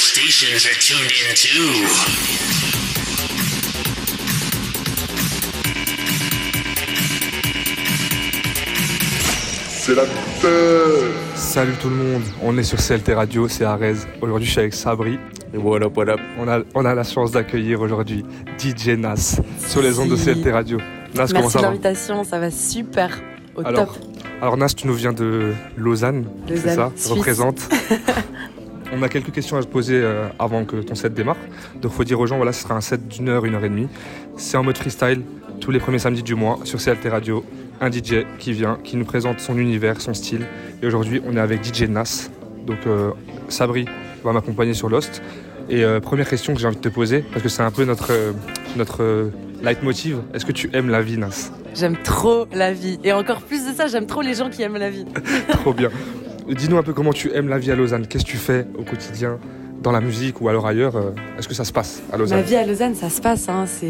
stations are tuned in too. C'est la Salut tout le monde, on est sur CLT Radio, c'est Arez. Aujourd'hui je suis avec Sabri. Et voilà, voilà. On a, on a la chance d'accueillir aujourd'hui DJ Nas sur les ondes de. CLT Radio. Nas, comment Merci ça de va l'invitation, ça va super. Au alors, top. alors Nas, tu nous viens de Lausanne, c'est Lausanne, ça Suisse. Représente. on a quelques questions à te poser euh, avant que ton set démarre. Donc faut dire aux gens, voilà, ce sera un set d'une heure, une heure et demie. C'est en mode freestyle, tous les premiers samedis du mois sur CLT Radio. Un DJ qui vient, qui nous présente son univers, son style. Et aujourd'hui, on est avec DJ Nas. Donc euh, Sabri va m'accompagner sur Lost. Et euh, première question que j'ai envie de te poser, parce que c'est un peu notre, euh, notre leitmotiv. Est-ce que tu aimes la vie, Nas? J'aime trop la vie. Et encore plus de ça, j'aime trop les gens qui aiment la vie. Trop bien. Dis-nous un peu comment tu aimes la vie à Lausanne. Qu'est-ce que tu fais au quotidien dans la musique ou alors ailleurs euh, Est-ce que ça se passe à Ma Lausanne vie à Lausanne, ça se passe. hein. C'est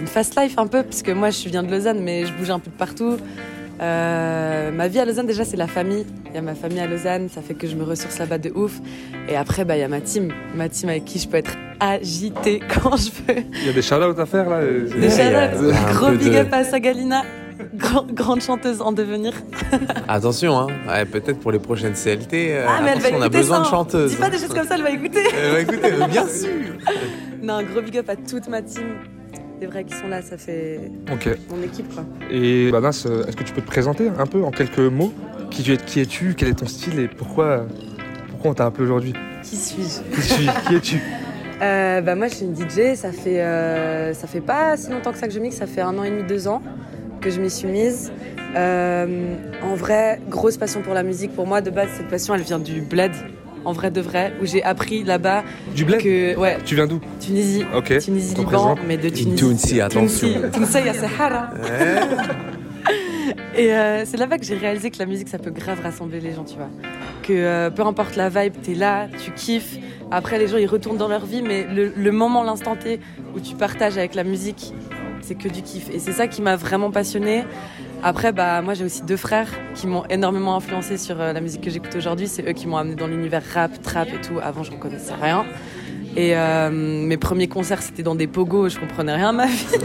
une fast life un peu, puisque moi je viens de Lausanne, mais je bouge un peu de partout. Euh, ma vie à Lausanne, déjà, c'est la famille. Il y a ma famille à Lausanne, ça fait que je me ressource là-bas de ouf. Et après, bah, il y a ma team. Ma team avec qui je peux être agitée quand je veux. Il y a des shout-outs à faire là Des shout-outs. un Gros big de- up à Sagalina, grand- grande chanteuse en devenir. Attention, hein. Ouais, peut-être pour les prochaines CLT. euh, Ah, mais elle va on a écouter besoin ça. de chanteuses. Dis pas des choses comme ça, elle va écouter. Bah, écoutez, euh, bien sûr. Non, un gros big up à toute ma team. Des vrais qui sont là, ça fait Ok. mon équipe quoi. Et bah, Nas, euh, est-ce que tu peux te présenter un peu en quelques mots? Qui tu es, qui es-tu? Quel est ton style? Et pourquoi, pourquoi on t'a appelé aujourd'hui? Qui suis-je? Qui suis Qui es-tu? Euh, bah moi je suis une DJ, ça fait euh, ça fait pas si longtemps que ça que je mixe, ça fait un an et demi, deux ans que je m'y suis mise. Euh, en vrai, grosse passion pour la musique. Pour moi, de base, cette passion, elle vient du bled, en vrai de vrai, où j'ai appris là-bas Du bled que ouais, Tu viens d'où Tunisie, Ok. Tunisie, on Liban, présente. mais de Tunisie. Tunisi, attention. Tunisie, Tunisie, ya Sahara. Et euh, c'est là-bas que j'ai réalisé que la musique, ça peut grave rassembler les gens, tu vois. Que euh, peu importe la vibe, t'es là, tu kiffes. Après, les gens, ils retournent dans leur vie, mais le, le moment, l'instant T où tu partages avec la musique, c'est que du kiff. Et c'est ça qui m'a vraiment passionnée. Après, bah, moi, j'ai aussi deux frères qui m'ont énormément influencé sur euh, la musique que j'écoute aujourd'hui. C'est eux qui m'ont amené dans l'univers rap, trap et tout. Avant, je ne connaissais rien. Et euh, mes premiers concerts, c'était dans des pogos, je comprenais rien à ma vie.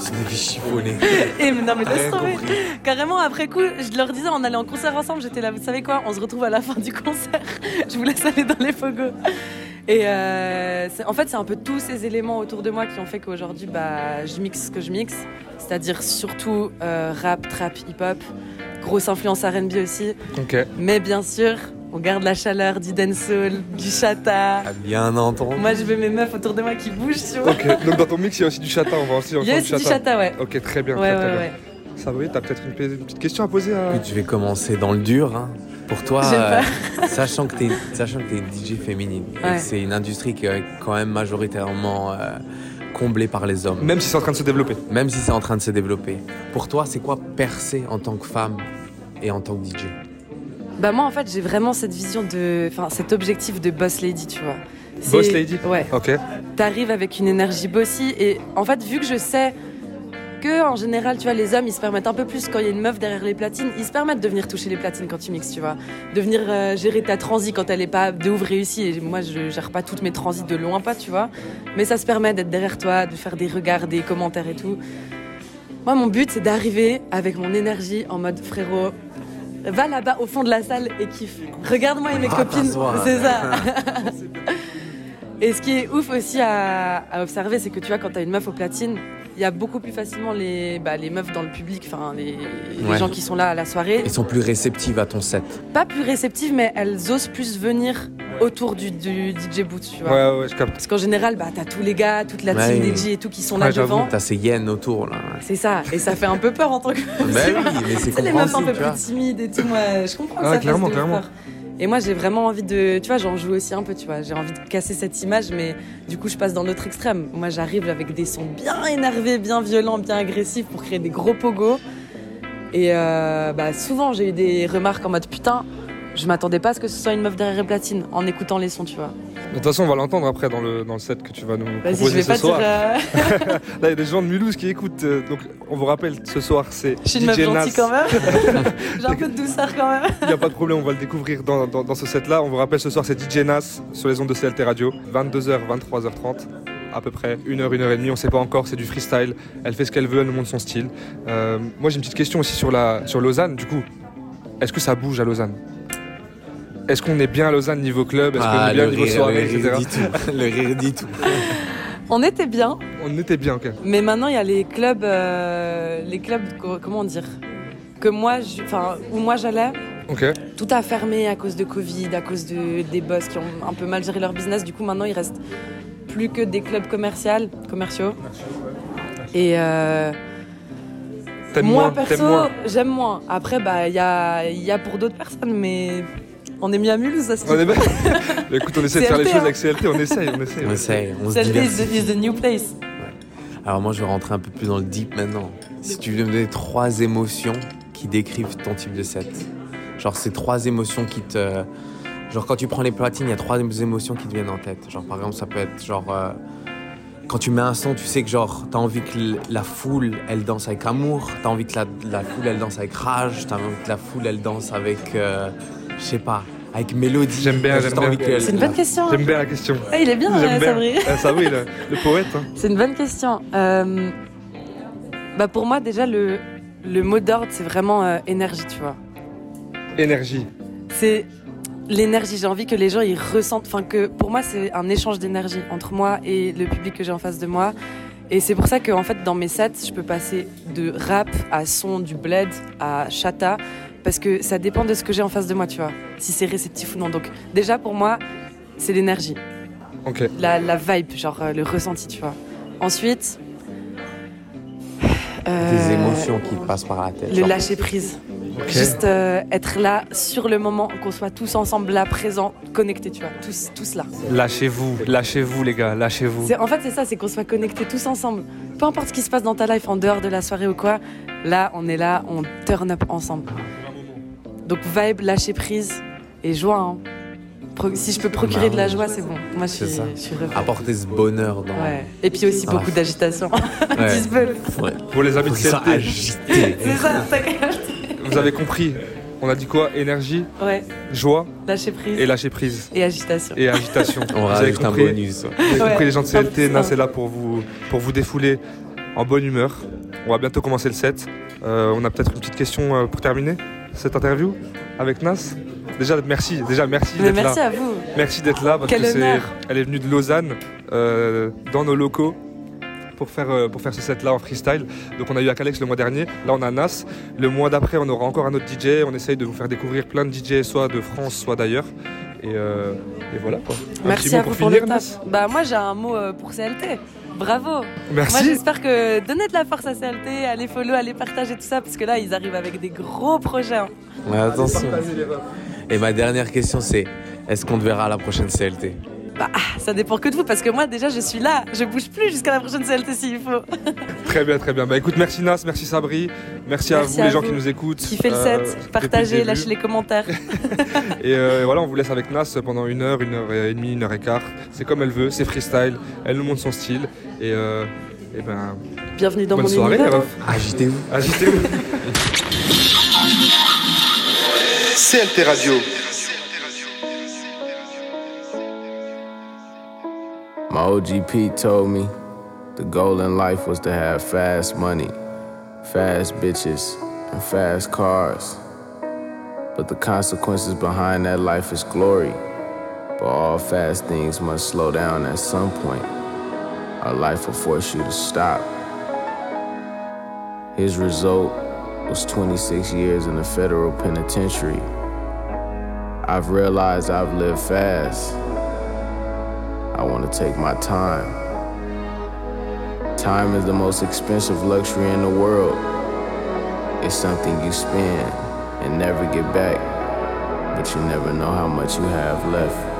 C'est chiffonnées. Et mais non, mais laisse tomber. Carrément, après coup, je leur disais, on allait en concert ensemble, j'étais là, vous savez quoi, on se retrouve à la fin du concert, je vous laisse aller dans les fogos. Et euh, en fait, c'est un peu tous ces éléments autour de moi qui ont fait qu'aujourd'hui, bah, je mixe ce que je mixe, c'est-à-dire surtout euh, rap, trap, hip-hop, grosse influence R&B aussi, Ok. mais bien sûr, on garde la chaleur du dancehall, du chata. Ah, Bien entendu. Moi, je veux mes meufs autour de moi qui bougent, tu vois. Ok. Donc dans ton mix, il y a aussi du chata. On va aussi Il y a aussi du chata, ouais. Ok, très bien. Ouais, très, très ouais, bien. ouais. Sabri, t'as peut-être une, petite question à poser à. Je vais commencer dans le dur. hein. Pour toi, euh, sachant que tu es, sachant que t'es DJ féminine et Ouais. que c'est une industrie qui est quand même majoritairement euh, comblée par les hommes, Même si c'est en train de se développer. même si c'est en train de se développer. Pour toi, c'est quoi percer en tant que femme et en tant que DJ Bah moi en fait j'ai vraiment cette vision de, enfin cet objectif de boss lady tu vois. Boss lady? Ouais. Ok. T'arrives avec une énergie bossy et en fait vu que je sais que en général tu vois les hommes ils se permettent un peu plus quand il y a une meuf derrière les platines ils se permettent de venir toucher les platines quand tu mixes tu vois, de venir euh, gérer ta transi quand elle est pas de ouf réussie et moi je gère pas toutes mes transits de loin pas tu vois, mais ça se permet d'être derrière toi, de faire des regards, des commentaires et tout. Moi mon but c'est d'arriver avec mon énergie en mode frérot Va là-bas au fond de la salle et kiffe. Regarde-moi et mes Va copines. C'est ça. et ce qui est ouf aussi à, à observer, c'est que tu vois, quand t'as une meuf aux platines, il y a beaucoup plus facilement les, bah, les meufs dans le public, enfin les, les Ouais. gens qui sont là à la soirée. Ils sont plus réceptives à ton set. Pas plus réceptives, mais elles osent plus venir autour du, du DJ boot, tu vois. Ouais, ouais, je capte. Parce qu'en général, bah, t'as tous les gars, toute la Ouais. team DJ et tout qui sont là Ouais, devant. T'as ces hyènes autour là. C'est ça. Et ça fait un peu peur en tant que Ben oui, mais c'est les meufs un peu plus timides et tout, moi, je comprends que Ah, ça clairement, fasse clairement. peur. Et moi, j'ai vraiment envie de. Tu vois, j'en joue aussi un peu, tu vois. J'ai envie de casser cette image, mais du coup, je passe dans l'autre extrême. Moi, j'arrive avec des sons bien énervés, bien violents, bien agressifs pour créer des gros pogos. Et euh, bah, souvent, j'ai eu des remarques en mode putain, je m'attendais pas à ce que ce soit une meuf derrière les platines en écoutant les sons, tu vois. De toute façon, on va l'entendre après dans le, dans le set que tu vas nous Vas-y, je proposer vais ce pas soir. dire. euh, Là, il y a des gens de Mulhouse qui écoutent. euh, donc, on vous rappelle, ce soir, c'est Je suis une meuf gentille quand même. J'ai un peu de douceur quand même. Il n'y a pas de problème, on va le découvrir dans, dans- dans ce set-là. On vous rappelle, ce soir, c'est DJ Nas sur les ondes de CLT Radio, 22h, 23h30, à peu près, 1h, 1h30. On ne sait pas encore, c'est du freestyle. Elle fait ce qu'elle veut, elle nous montre son style. Euh, moi, j'ai une petite question aussi sur, la, sur Lausanne. Du coup, est-ce que ça bouge à Lausanne? Est-ce qu'on est bien à Lausanne niveau club? Est-ce qu'on Ah, est bien le niveau rire, soirée, le etc. rire dit tout. Le rire dit tout. On était bien, On était bien, ok. mais maintenant il y a les clubs, euh, les clubs, co- comment dire, que moi, enfin, où moi j'allais, Ok. tout a fermé à cause de Covid, à cause de, des boss qui ont un peu mal géré leur business. Du coup, maintenant, il reste plus que des clubs commerciaux. commerciaux. Et euh, T'aimes moi, moins, perso, j'aime moins. Après, bah, il y a, il y a pour d'autres personnes, mais on est mis à Mulhouse, ça se On est bien. Écoute, on essaie de faire les CLT, choses avec CLT, on essaye, on essaye. On essaye, on se Celle is the, is the new place. Alors moi, je vais rentrer un peu plus dans le deep maintenant. Si tu veux me donner trois émotions qui décrivent ton type de set. Genre, ces trois émotions qui te... Genre, quand tu prends les platines, il y a trois émotions qui te viennent en tête. Genre, par exemple, ça peut être genre... euh, Quand tu mets un son, tu sais que genre, t'as envie que la foule, elle danse avec amour. T'as envie que la, la foule, elle danse avec rage. T'as envie que la foule, elle danse avec... euh, je sais pas, avec mélodie. J'aime bien, j'aime bien. que C'est une bonne question. J'aime bien la question. Ah, il est bien, euh, bien. Sabri. Ah, Sabri, le, le poète. hein. C'est une bonne question. Euh, bah pour moi, déjà, le, le mot d'ordre, c'est vraiment euh, énergie, tu vois. Énergie. C'est l'énergie. J'ai envie que les gens ils ressentent. Enfin, que pour moi, c'est un échange d'énergie entre moi et le public que j'ai en face de moi. Et c'est pour ça que, en fait, dans mes sets, je peux passer de rap à son, du bled à chata, parce que ça dépend de ce que j'ai en face de moi, tu vois. Si c'est réceptif ou non. Donc, déjà, pour moi, c'est l'énergie. Ok. la, la vibe, genre euh, le ressenti, tu vois. Ensuite, Des euh, émotions qui passent par la tête. le genre. lâcher prise. Juste euh, être là sur le moment, qu'on soit tous ensemble là, présents, connectés, tu vois, tous, tous là. Lâchez-vous, lâchez-vous les gars, lâchez-vous. En fait, c'est ça, c'est qu'on soit connectés tous ensemble. Peu importe ce qui se passe dans ta life en dehors de la soirée ou quoi, là, on est là, on turn up ensemble. Donc vibe, lâcher prise et joie. hein. Pro- si je peux procurer de la joie, c'est bon. Moi, je suis, ça. je suis heureuse. Apporter ce bonheur dans... Ouais. Et puis aussi Ah. beaucoup d'agitation. Ouais. Pour les amis de agités. C'est ça, ça vous avez compris. On a dit quoi? Énergie, Ouais, joie lâcher prise et lâcher prise. et agitation. Et agitation. On vous avez rajoute un compris, bonus. ouais. vous avez Ouais. compris les gens de CLT, Nas est là pour vous, pour vous défouler en bonne humeur. On va bientôt commencer le set. Euh, on a peut-être une petite question euh, pour terminer cette interview avec Nas. Déjà, merci, déjà, merci d'être merci là. à vous. Merci d'être là parce Quel que c'est, elle est venue de Lausanne euh, dans nos locaux pour faire, euh, pour faire ce set là en freestyle. Donc on a eu Akalex le mois dernier, là on a Nas. Le mois d'après on aura encore un autre DJ. On essaye de vous faire découvrir plein de DJ soit de France soit d'ailleurs. Et, euh, et voilà quoi. Un Merci à vous pour finir, le Nas? Bah moi j'ai un mot pour CLT. Bravo. Moi Merci. j'espère que donnez de la force à CLT, allez follow, allez partager tout ça parce que là ils arrivent avec des gros projets. hein. Ouais, attention. Et ma dernière question, c'est est-ce qu'on te verra à la prochaine CLT Bah ça dépend que de vous parce que moi déjà je suis là, je bouge plus jusqu'à la prochaine CLT s'il faut. Très bien, très bien. Bah écoute, merci Nas, merci Sabri, merci, à vous à les gens vous. qui nous écoutent. Kiffez le euh, set, partagez, le lâchez les commentaires. Et euh, voilà, on vous laisse avec Nas pendant une heure, une heure et demie, une heure et quart. C'est comme elle veut, c'est freestyle, elle nous montre son style. Et, euh, et ben, Bienvenue dans bonne mon soirée, univers. Agitez-vous. Agitez-vous. CLT Radio. My OG Pete told me the goal in life was to have fast money, fast bitches, and fast cars. But the consequences behind that life is glory. But all fast things must slow down at some point. Our life will force you to stop. His result was 26 years in the federal penitentiary. I've realized I've lived fast. I want to take my time. Time is the most expensive luxury in the world. It's something you spend and never get back, but you never know how much you have left.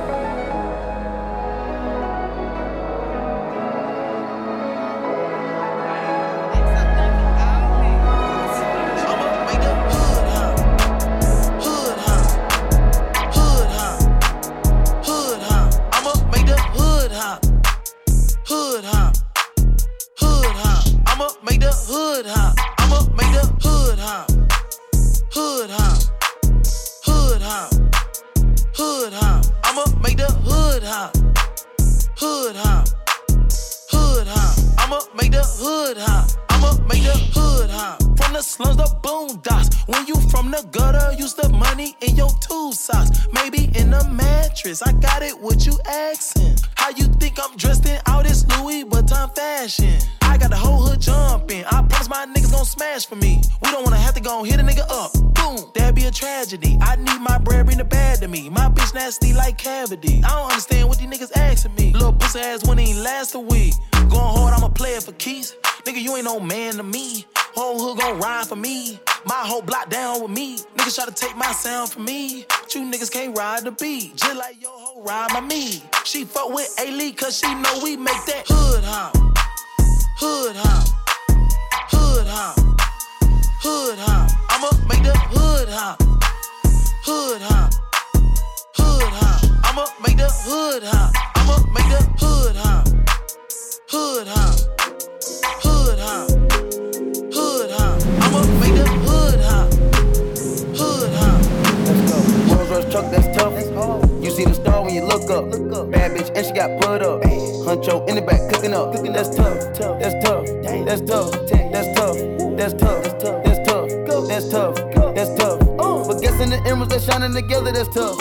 Joe in the back cooking up. Cooking that's tough. That's tough. That's tough. That's tough. That's tough. That's tough. That's tough. That's tough. But guessing the emeralds that shining together. That's tough.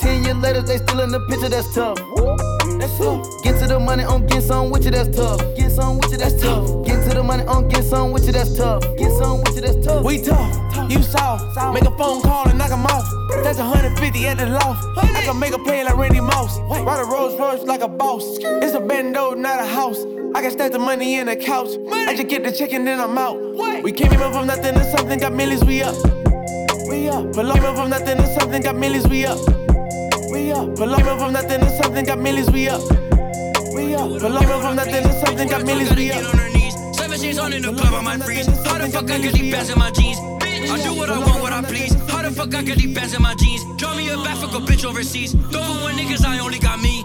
Ten years later they still in the picture. That's tough. Get to the money on get some with you. That's tough. Get some with you. That's tough. Get to the money on get some with you. That's tough. Get some with you. That's tough. We tough. You soft. Make a phone call and knock 'em off. That's 150 at the loft. I can make a play like Randy Moss. Ride a Rolls Royce like a boss. It's a bando, not a house. I can stack the money in the couch. I just get the check and then I'm out. We came in from nothing to something, got millions, we up. We up. But came from nothing to something, got millions, we up. We up. But came from nothing to something, got millions, we up. We up. But came from nothing to something, got millions, we up. on her knees. Seven shades on in the club, I might freeze. How the fuck I get these bands in my jeans? Bitch, I do what I want, what I please. How the fuck I get these bands in my jeans? Draw me a back, fuck a bitch overseas. Don't one niggas, I only got me.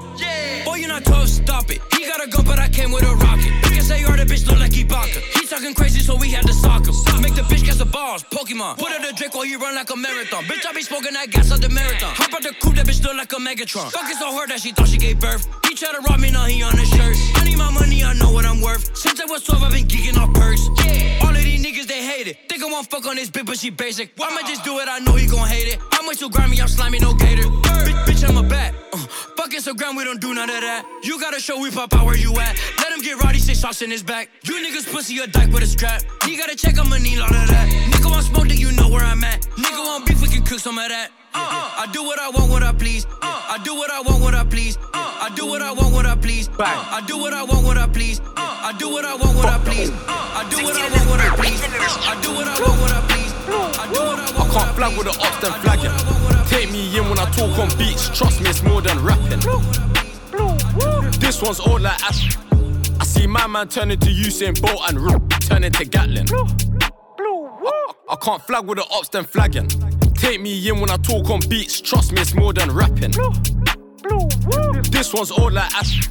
Boy, you're not toast, stop it. He got a gun, but I came with a rocket. Niggas say you're the bitch, look like Ibaka. He talking crazy, so we had to sock him. Make the bitch catch the balls, Pokemon. Put her the drink while you run like a marathon. Bitch, I be smoking that gas on the marathon. Hop out the coupe, that bitch look like a Megatron. Fucking so hard that she thought she gave birth. He try to rob me, now he on his shirt. I need my money, I know what I'm worth. Since I was 12, I've been geeking off perks. Yeah. All of these niggas, they hate it. Think I won't fuck on this bitch, but she basic. I'ma just do it, I know he gon' hate it. I'm way too grimy, I'm slimy, no gator. Bitch, bitch, I'm a bat. Uh, fuck Instagram, we don't do none of that. You gotta show we pop out where you at. Let him get rowdy, say sauce in his back. You niggas pussy a dyke with a strap. He gotta check, I'ma need all of that. Nigga want smoke, then you know where I'm at. Nigga want beef, we can cook some of that. Uh, I do what I want, what I please. Uh, I do what I want, what I please. Uh, I do what I want, what I please. Uh, I do what I want, what I please. Uh, I do what I want, what I please. Uh, I do what I want, what I please. I do what I want, what I please. I can't flag with the ops, then flagging. Take me in when I talk on beats. Trust me, it's more than rapping. This one's all like Ash. I see my man turn into Usain Bolt and R- turn into Gatlin. I, I can't flag with the ops, then flagging. Take me in when I talk on beats. Trust me, it's more than rapping. This one's all like Ash.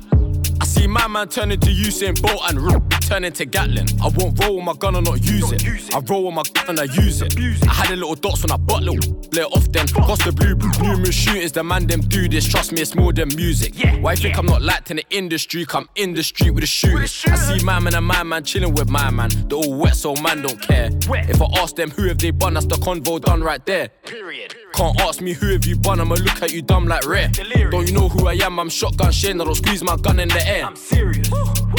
I see my man turn into Usain Bolt and R- turn into Gatlin. I won't roll with my gun or not use it. I roll with my gun and I use it. I had a little dots when I butt little it off then. Cost the blue, blue, blue numerous shooters. The man them do this. Trust me, it's more than music. Why you think I'm not liked in the industry? Come in the street with the shooters. I see my man and my man chilling with my man. They're all wet, so man don't care. If I ask them who have they bun, that's the convo done right there. Period. Can't ask me who have you bun, I'ma look at you dumb like rare. Don't you know who I am? I'm shotgun Shane, I don't squeeze my gun in the air. I'm serious.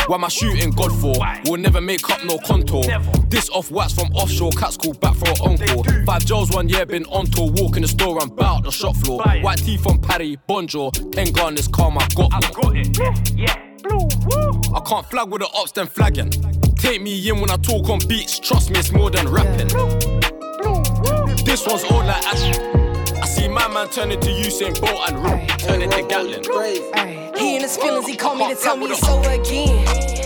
Why am I shooting God for? We'll never make up no contour. This off wax from offshore, cats call back for an encore. Five Joes one year, been on tour, walk in the store, I'm bout the shop floor. White teeth from Paddy, Bonjour, ten gun is calm, I got more. I can't flag with the ops, then flagging. Take me in when I talk on beats, trust me, it's more than rapping. Blue, blue, This one's all like Ash. I my man turn into Usain Bolt and R- turn to Gatlin. He in his feelings, he called me to tell me it's over again.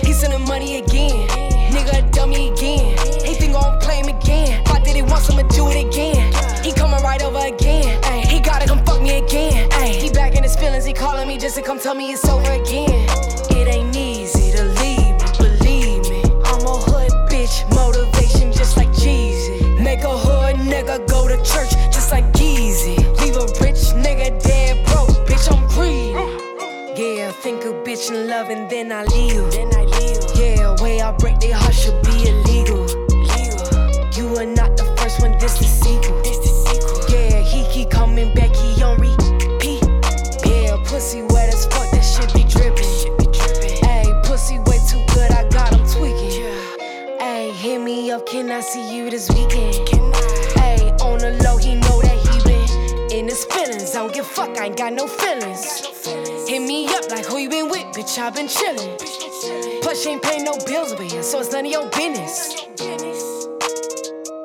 He sending money again. Nigga a dummy again. He think gon' play him again. Why did he want some to do it again? He coming right over again. Ay, he gotta come fuck me again. Ay, he back in his feelings, he calling me just to come tell me it's over again. It ain't easy bitch in love and then I leave. Then I leave. Yeah, way I break their heart should be illegal. Legal. You are not the first one, this is sequel. This the sequel. Yeah, he keep coming back, he on repeat. Yeah, pussy wet as fuck, that shit be dripping. Ayy, pussy way too good, I got him tweaking. Ayy, hit me up, can I see you this weekend? Ayy, on the low, he know that he been in his feelings. I don't give fuck, I ain't got no feelings. Like who you been with, bitch, I been chillin'. Plus, you ain't paying no bills over here, so it's none of your business.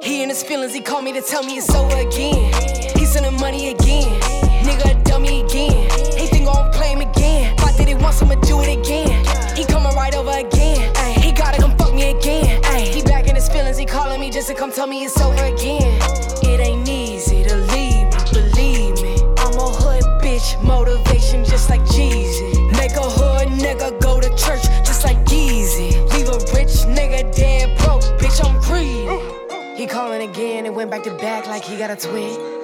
He in his feelings, he called me to tell me it's over again. He sending money again. Nigga, a dummy again. He think gon' play him again. Thought that he wants him to do it again. He coming right over again. Ay, he gotta come fuck me again. Ay, he back in his feelings, he calling me just to come tell me it's over again. It ain't easy to leave believe me. I'm a hood bitch, motivation just like Jeezy. Make a hood nigga go to church just like Yeezy. Leave a rich nigga dead broke, bitch, I'm greedy. He calling again and went back to back like he got a twin.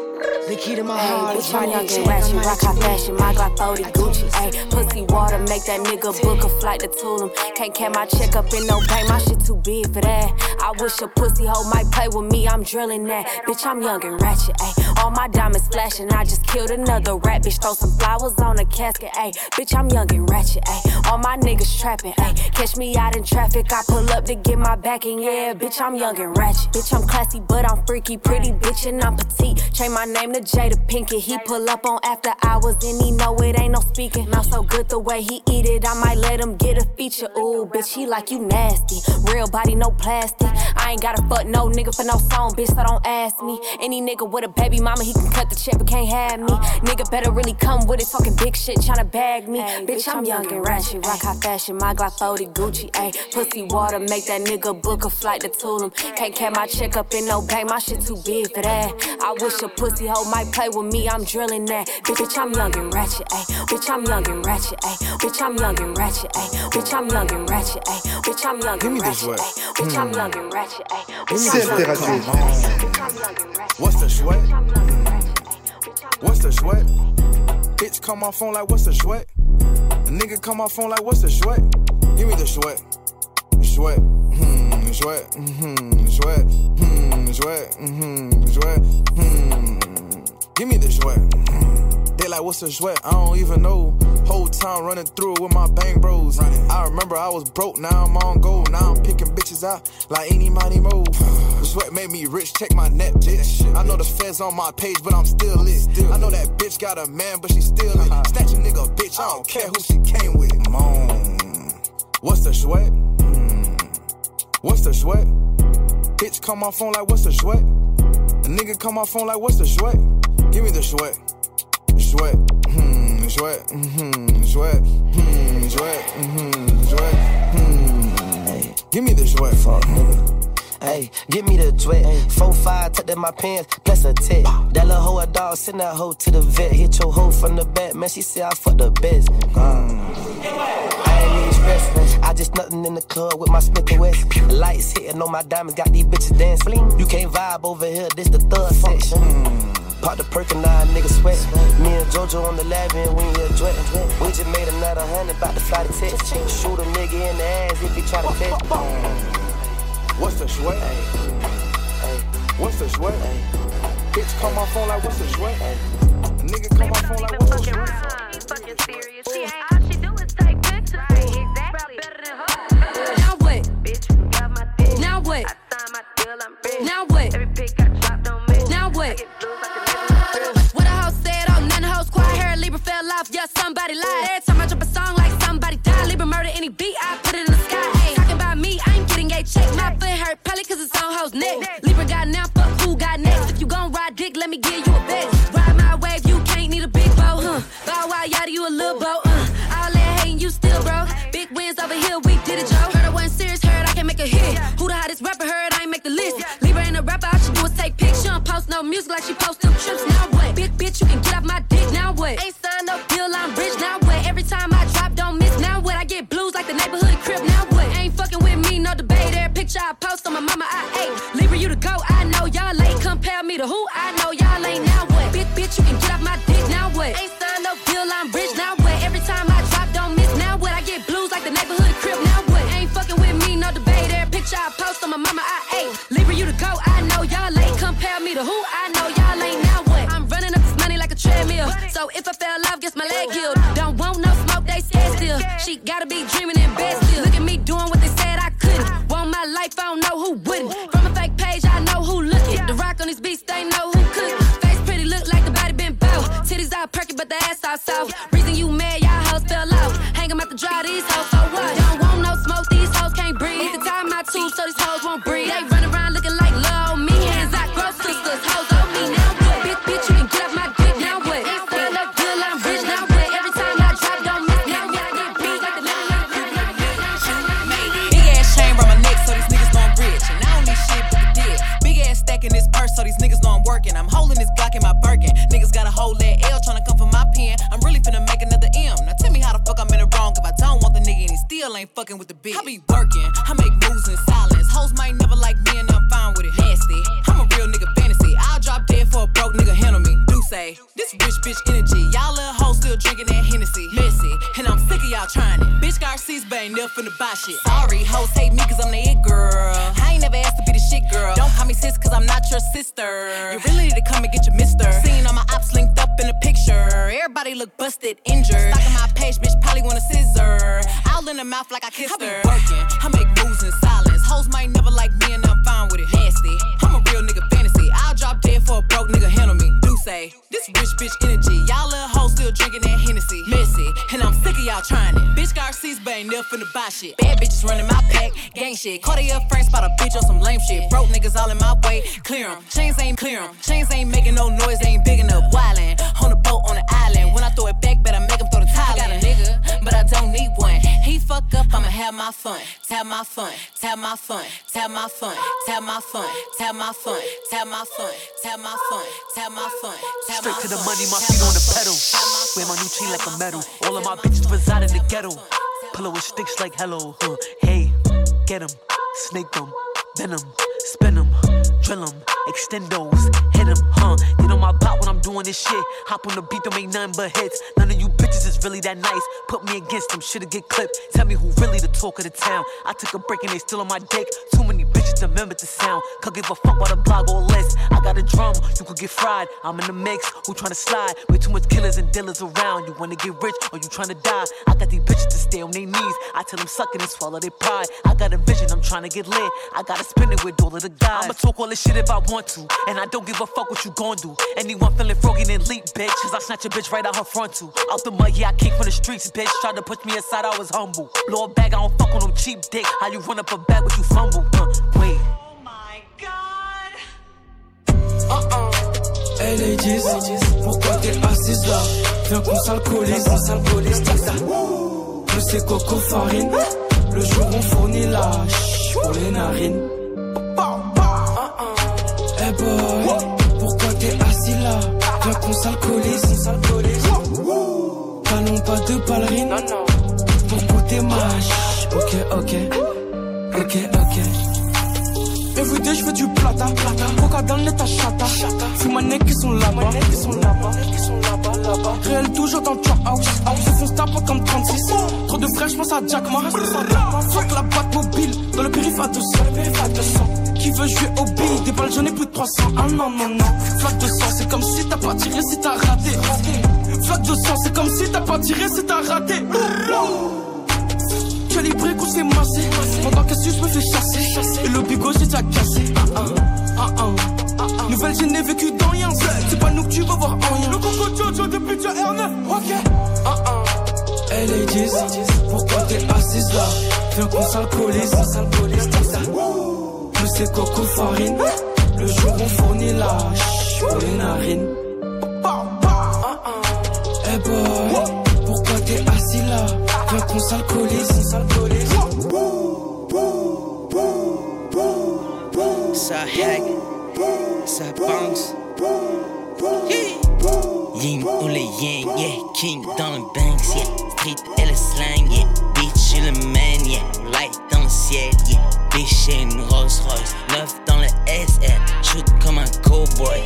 The key to my heart is bitch, I'm money young and and ratchet, rock high fashion, my Glock 40 Gucci, ayy. Pussy water, make that nigga book a flight to Tulum. Can't carry my check up in no bank, my shit too big for that. I wish a pussy hoe might play with me, I'm drilling that. Bitch, I'm young and ratchet, ayy. All my diamonds flashing, I just killed another rat, bitch. Throw some flowers on a casket, ayy. Bitch, I'm young and ratchet, ayy. All my niggas trapping, ayy. Catch me out in traffic, I pull up to get my back backing, yeah. Bitch, I'm young and ratchet. Bitch, I'm classy, but I'm freaky, pretty bitch, and I'm petite. Change my name to Jada Pinkett. He pull up on after hours, and he know it ain't no speaking. Mouth so good the way he eat it, I might let him get a feature. Ooh, bitch, he like you nasty. Real body, no plastic. I ain't gotta fuck no nigga for no song, bitch, so don't ask me. Any nigga with a baby mama, he can cut the check, but can't have me. Nigga better really come with it, talking big shit, tryna bag me. bitch, I'm young and ratchet, rock high fashion, my Glock 40 Gucci, ayy. Pussy water, make that nigga book a flight to Tulum. Can't carry my check up in no bank, my shit too big for that. I wish a pussy hoe might play with me, I'm drilling that. Bitch, bitch, I'm young and ratchet, ayy. Bitch, I'm young and ratchet, ayy. Bitch, I'm young and ratchet, ayy. Bitch, I'm young and ratchet, ayy. Bitch, I'm young and ratchet, ayy. Bitch, I'm young and ratchet, ayy. Bitch, I'm young and ratchet, ayy. What's the sweat? What's the sweat? Bitch come off phone like what's the sweat? A nigga come off phone like what's the sweat? Give me the sweat. Sweat. Hmm, sweat. Hmm, sweat. Hmm, sweat. Hmm, sweat. Hmm. Give me the sweat. Like, what's the sweat? I don't even know. Whole time running through it with my bang bros. I remember I was broke, now I'm on gold. Now I'm picking bitches out like any money mo. Sweat made me rich, check my net, bitch. I know the feds on my page, but I'm still lit. I know that bitch got a man, but she still lit. Snatch a nigga, bitch, I don't care who she came with. Moan. What's the sweat? Hmm. What's the sweat? Bitch come off phone like, what's the sweat? A nigga come off phone like, what's the sweat? Give me the sweat. Sweat. Hmm, sweat. Hmm, sweat. Hmm, sweat. Hmm, sweat. Hmm. Give me the sweat. Fuck, nigga. Hey, give me the sweat. Four five, tucked in my pants, plus a tech. That little hoe a dog, send that hoe to the vet. Hit your hoe from the back, man. She say I fuck the best. Mm. I ain't even stressing. I just nothing in the club with my Smith and West. Lights hitting on my diamonds, got these bitches dancing. You can't vibe over here, this the third section. Hmm. Pop the perk and nine niggas sweat. Me and JoJo on the lab and we in jet. We just made another hundred, about to fly to Texas. Shoot a nigga in the ass if he try to test. Hmm. What's the sweat? What's the sweat? Bitch call my phone like what's the sweat? A nigga call my phone like what's the sweat? Now Now what? Now what? What a hoe said, oh, none hoes quiet. Hair Libra fell off, yeah, somebody lied. Every time I drop a song like somebody died, Libra murder any beat, I put it in the sky. Ay, talking about me, I ain't getting a check. My foot hurt, probably cause it's on hoes neck. Music like she post them trips. Now what? Bitch, bitch, you can get off my dick. Now what? Ain't signed no deal, I'm rich. Now what? Every time I drop, don't miss. Now what? I get blues like the neighborhood crib. Now what? Ain't fucking with me, no debate. Every picture I post on my mama, I ate. Libra, you to go, I know y'all late. Compare me to who? I know She gotta be dreaming in bed still. Look at me doing what they said I couldn't. Want my life, I don't know who wouldn't. From a fake page, I know who looking. The rock on these beats, they know who cooking. Face pretty, look like the body been bout. Titties out perky, but the ass out south. Look busted, injured. Stalking my page, bitch probably want a scissor. All in the mouth like I kissed her. I be working, I make moves in silence. Hoes might never like me and I'm fine with it. Nasty, I'm a real nigga fantasy. I'll drop dead for a broke nigga handle me. Do say this rich bitch energy. Y'all little hoes still drinking that Hennessy. Messy, and I'm sick of y'all trying it. Bitch Garcia's bang, never finna buy shit. Bad bitches running my pack, gang shit. Cartier frames spot a bitch on some lame shit. Broke niggas all in my way, clear 'em. Chains ain't clear 'em. My fun, tap my fun, tap my fun, tap my fun, tap my fun, tap my fun, tap my fun, tap my Straight to the money, my feet on the pedal. Wear my new chain like a medal. All of my bitches reside in the ghetto. Pillow with sticks like hello. Huh. Hey, get 'em, snake 'em, venom, spin 'em, drill 'em, extend those, hit 'em, huh? Get on my bot when I'm doing this shit. Hop on the beat, don't make nothing but hits. None of you bitches is really that nice. Put me against them, shit'll get clipped. Tell me who really the talk of the town. I took a break and they still on my dick. Too many to remember the sound. Could give a fuck about a blog or list. I got a drum, you could get fried. I'm in the mix, who tryna slide? Way too much killers and dealers around. You wanna get rich or you tryna die? I got these bitches to stay on their knees. I tell them suck it and swallow their pride. I got a vision, I'm tryna get lit. I gotta spin it with all of the guys. I'ma talk all this shit if I want to. And I don't give a fuck what you gon' do. Anyone feeling froggy then leap, bitch. Cause I snatch a bitch right out her front frontal. Out the mud, yeah, I came from the streets, bitch. Tried to push me aside, I was humble. Blow a bag, I don't fuck on no cheap dick. How you run up a bag, but you fumble? Uh, wait. Hey ladies, pourquoi t'es assise là? Viens qu'on s'alcoolise, on s'alcoolise, tac tac. Je sais coco farine, le jour on fournit la ch- pour les narines. Hey boy, pourquoi t'es assis là? Viens qu'on s'alcoolise, on s'alcoolise. Talons pas de ballerine, pour goûter ma ch- Ok, ok, ok, ok. Everyday je veux du plata, plata. Coca dans l'état chata. Ma nec qui sont là-bas. qui sont là-bas. qui sont là-bas, là-bas. Réel toujours dans le trap house. Je fonce ta pas comme 36. Trop de frères, je pense à Jack Ma. Fuck la boîte mobile. Dans le périph' à 200. Qui veut jouer au billes Des balles, j'en ai plus de 300. Ah non, non, non. Flaque de sang, c'est comme si t'as pas tiré, si t'as raté. Flaque de sang, c'est comme si t'as pas tiré, si t'as raté. Es libre qu'on s'est massé. Pendant que si je me fais chasser. Et le bigot, j'ai déjà cassé. Ah, ah, ah, ah. Nouvelle, je n'ai vécu dans rien. C'est pas nous que tu vas voir en rien. Le coco Jojo depuis tu R9. Ok. Ah, ah. Hey ladies, pourquoi t'es assise là Viens qu'on s'alcoolise. Je sais coco farine. Le jour on fournit la pour les narines. Hey boy, qu'on s'alcoolise. Ça hack, ça bounce. Yin ou le yang, yeah. King dans le banks, yeah. Street et le slang, yeah. Bitch et le man, yeah. Light dans le ciel, yeah. Bitch et une Rolls Royce. Neuf dans le SL. Shoot comme un cowboy.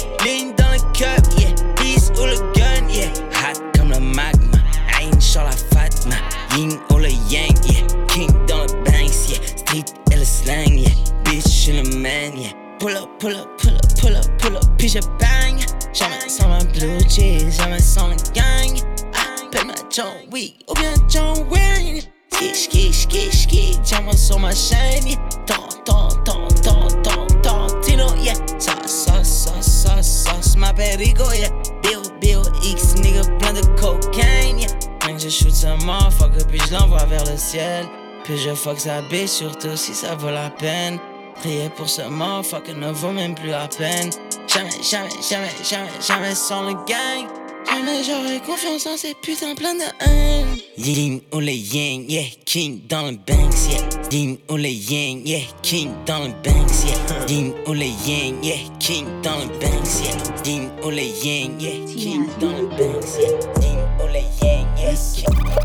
Ciel. Puis je fuck sa bitch, surtout si ça vaut la peine. Prier pour ce motherfucker ne vaut même plus la peine. Jamais, jamais, jamais, jamais, jamais sans le gang. Jamais j'aurais confiance en ces putains pleins de haine. Yin ou les yang, yeah, king dans le banks, yeah. Yin ou les yang, yeah, king dans le banks, yeah. Yin ou les yang, yeah, king dans le banks, yeah. Yin ou les yang, yeah, king dans le banks, yeah. Yin ou les yang, yeah, king.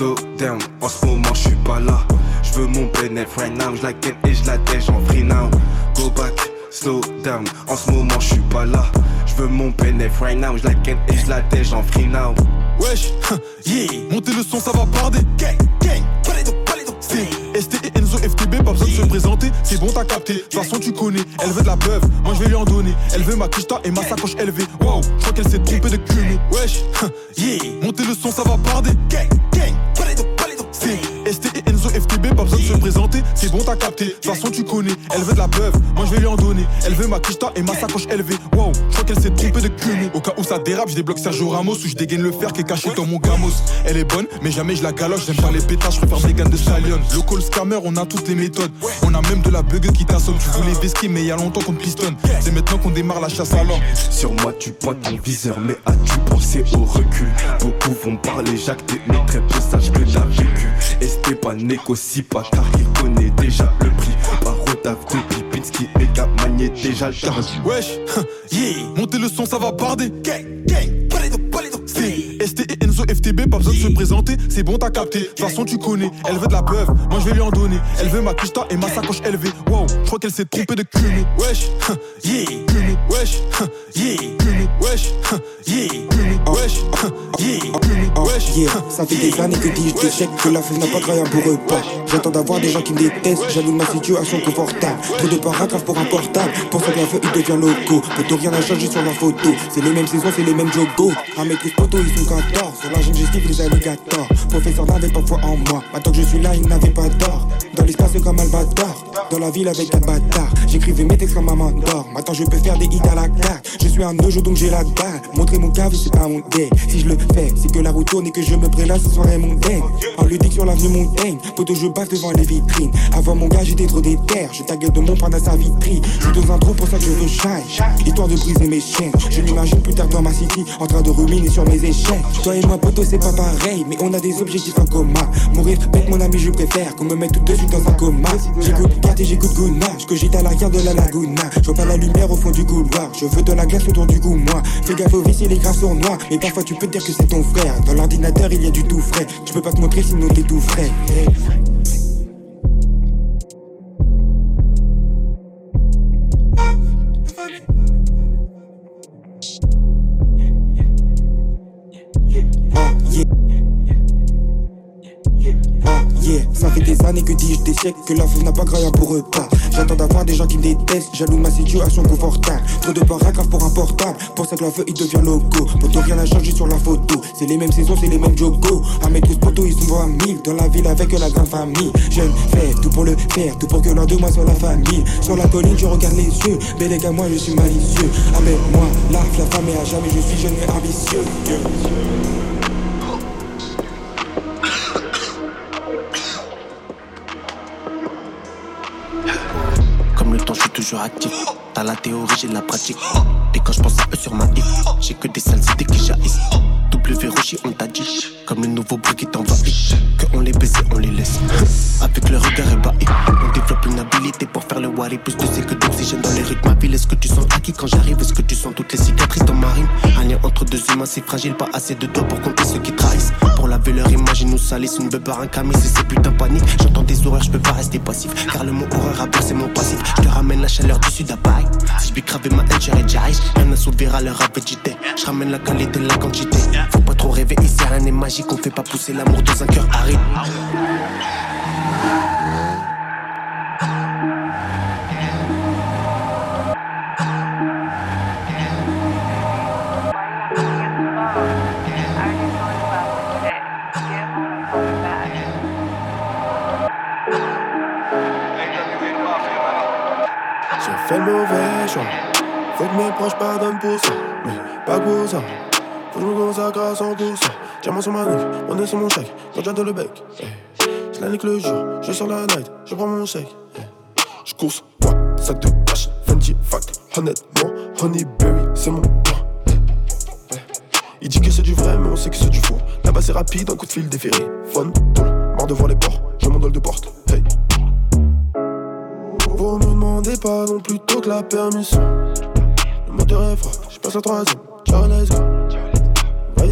Slow down, en ce moment je suis pas là. Je veux mon bénéf right now, je la ken et je la dèche en free now. Go back, slow down, en ce moment je suis pas là. Je veux mon bénéf right now, je la ken et je la dèche en free now. Wesh, yeah, montez le son, ça va barder. Gang, gang, palido, palido. C'est ST Enzo FTB, pas besoin de se présenter, c'est bon t'as capté. De toute façon tu connais, elle veut de la beuve, moi je vais lui en donner. Elle veut ma kishta et ma sacoche élevée. Wow, je crois qu'elle s'est trompée de cul. Wesh, yeah, montez le son, ça va barder. Gang, gang, ST et Enzo FTB, pas besoin de se présenter, c'est bon t'as capté. De toute façon tu connais, elle veut de la beuve, moi je vais lui en donner. Elle veut ma kishta et ma sacoche élevée. Wow, je crois qu'elle s'est trompée de cul. Au cas où ça dérape, je débloque Sergio Ramos ou je dégaine le fer qui est caché dans mon gamos. Elle est bonne, mais jamais je la galoche, j'aime pas les pétages, je préfère Megan de Stallion. Local scammer, on a toutes les méthodes. On a même de la bug qui t'assomme. Tu voulais vesquer, mais y a longtemps qu'on te pistonne. C'est maintenant qu'on démarre la chasse à l'homme. Sur moi tu pointes ton viseur, mais as-tu pensé au recul? Beaucoup vont parler, Jacques, mais très peu sage que t'as vécu. Esteban négocie pas car il connaît déjà le prix. Parotave de Pipinski et maniait déjà le. Wesh, yeah, montez le son, ça va barder. Gang, gang, Enzo FTB, pas besoin de se présenter, c'est bon t'as capté. De toute façon tu connais, elle veut de la beuve, moi je vais lui en donner. Elle veut ma kishta et ma sacoche élevée. Wow, je crois qu'elle s'est trompée de cul. Wesh, yeah, wesh, yeah, wesh, yeah, wesh, yeah, wesh, Yeah, ça fait des années que dis je d'échec que la fête n'a pas créé un beau repas. J'attends d'avoir des gens qui me détestent, j'allume ma situation confortable. Trop de paragraphes pour un portable, pour ça que la feu il devient loco. Poto rien n'a changé sur la photo, c'est les mêmes saisons, c'est les mêmes jogos. Un mec tous potos ils sont 14, sur la jeune justice les alligators. Professeur n'avait pas foi en moi, maintenant que je suis là il n'avait pas d'or. Dans l'espace comme Albator, dans la ville avec un bâtard. J'écrivais mes textes comme maman d'or, maintenant je peux faire des hits à la carte. Je suis un neujeu donc j'ai la dalle, montrer mon cave c'est pas mon. Si je le fais, c'est que la route tourne et que je me prélasse ce soir est mon ding. En ludique sur l'avenue Montaigne, poto je bave devant les vitrines. Avant mon gars j'étais trop déter, je taguais de mon pan à sa vitrine. Je suis dans un trou pour ça que je shine, histoire de briser mes chaînes. Je m'imagine plus tard dans ma city, en train de ruminer sur mes échecs. Toi et moi poto c'est pas pareil, mais on a des objectifs en commun. Mourir avec mon ami je préfère qu'on me mette tout de suite dans un coma. J'écoute Kat et j'écoute Guna, je cogite à l'arrière de la laguna. Je vois pas la lumière au fond du couloir, je veux de la glace autour du goût moi. Fais gaffe au vice et les graphes sont noirs, mais parfois tu peux dire que c'est ton frère. Dans l'ordinateur il y a du tout frais, je peux pas te montrer sinon t'es tout frais. Yeah, ça fait des années que dis-je d'échec, que la femme n'a pas graillé pour repas. J'attends d'avoir des gens qui me détestent, jaloux ma situation confortable. Trop de paragraphes pour un portable, pour ça que la feu il devient loco. Poto rien n'a changé sur la photo, c'est les mêmes saisons, c'est les mêmes jogos. À mes tous potos ils sont à mille, dans la ville avec la grande famille. Je fais tout pour le faire, tout pour que l'un de moi soit la famille. Sur la colline, je regarde les yeux, mais les gars, moi je suis malicieux. Avec moi, la la femme est à jamais, je suis jeune et ambitieux. T'as la théorie, j'ai la pratique. Et quand je pense à eux sur ma hip, j'ai que des sales idées qui jaillissent. W Rocher, on t'a dit. Comme le nouveau bruit qui t'envahit. Que on les baisse on les laisse. Avec le regard ébahi. On développe une habilité pour faire le wari. Plus de c'est que d'oxygène dans les rythmes. Ma ville, est-ce que tu sens acquis quand j'arrive? Est-ce que tu sens toutes les cicatrices dans ma rime? Un lien entre deux humains, c'est fragile. Pas assez de toi pour compter ceux qui trahissent. Pour laver leur image, ils nous salissent. Une beubar, un camis, c'est ces putains panique. J'entends des horreurs, je peux pas rester passif. Car le mot horreur a c'est mon passif. Je te ramène la chaleur du sud à Paris. Si je vais craver ma haine, Jarish. Rien soulever à leur appétité. Je ramène la qualité, la quantité. Faut pas trop rêver ici, rien n'est magique. On fait pas pousser l'amour dans un cœur aride. J'ai fait le mauvais choix. Faut que mes proches pardonnent pour ça, mais pas pour ça. Je me consacre à 100%. Diamant sur ma nuque, on est sur mon chèque, quand j'attends le bec. Hey. Je la le jour, je sors la night, je prends mon chèque. Hey. Je course, moi, sac de cash, Fenty, fact, honnêtement, Honeyberry, c'est mon temps. Il dit que c'est du vrai, mais on sait que c'est du faux. Là-bas c'est rapide, un coup de fil déféré. Fun, tôle, mort devant les ports, je m'endole de porte. Hey. Vous me demandez pas non plus tôt que la permission. Le moteur est froid, je passe la troisième. Ciao, let's go.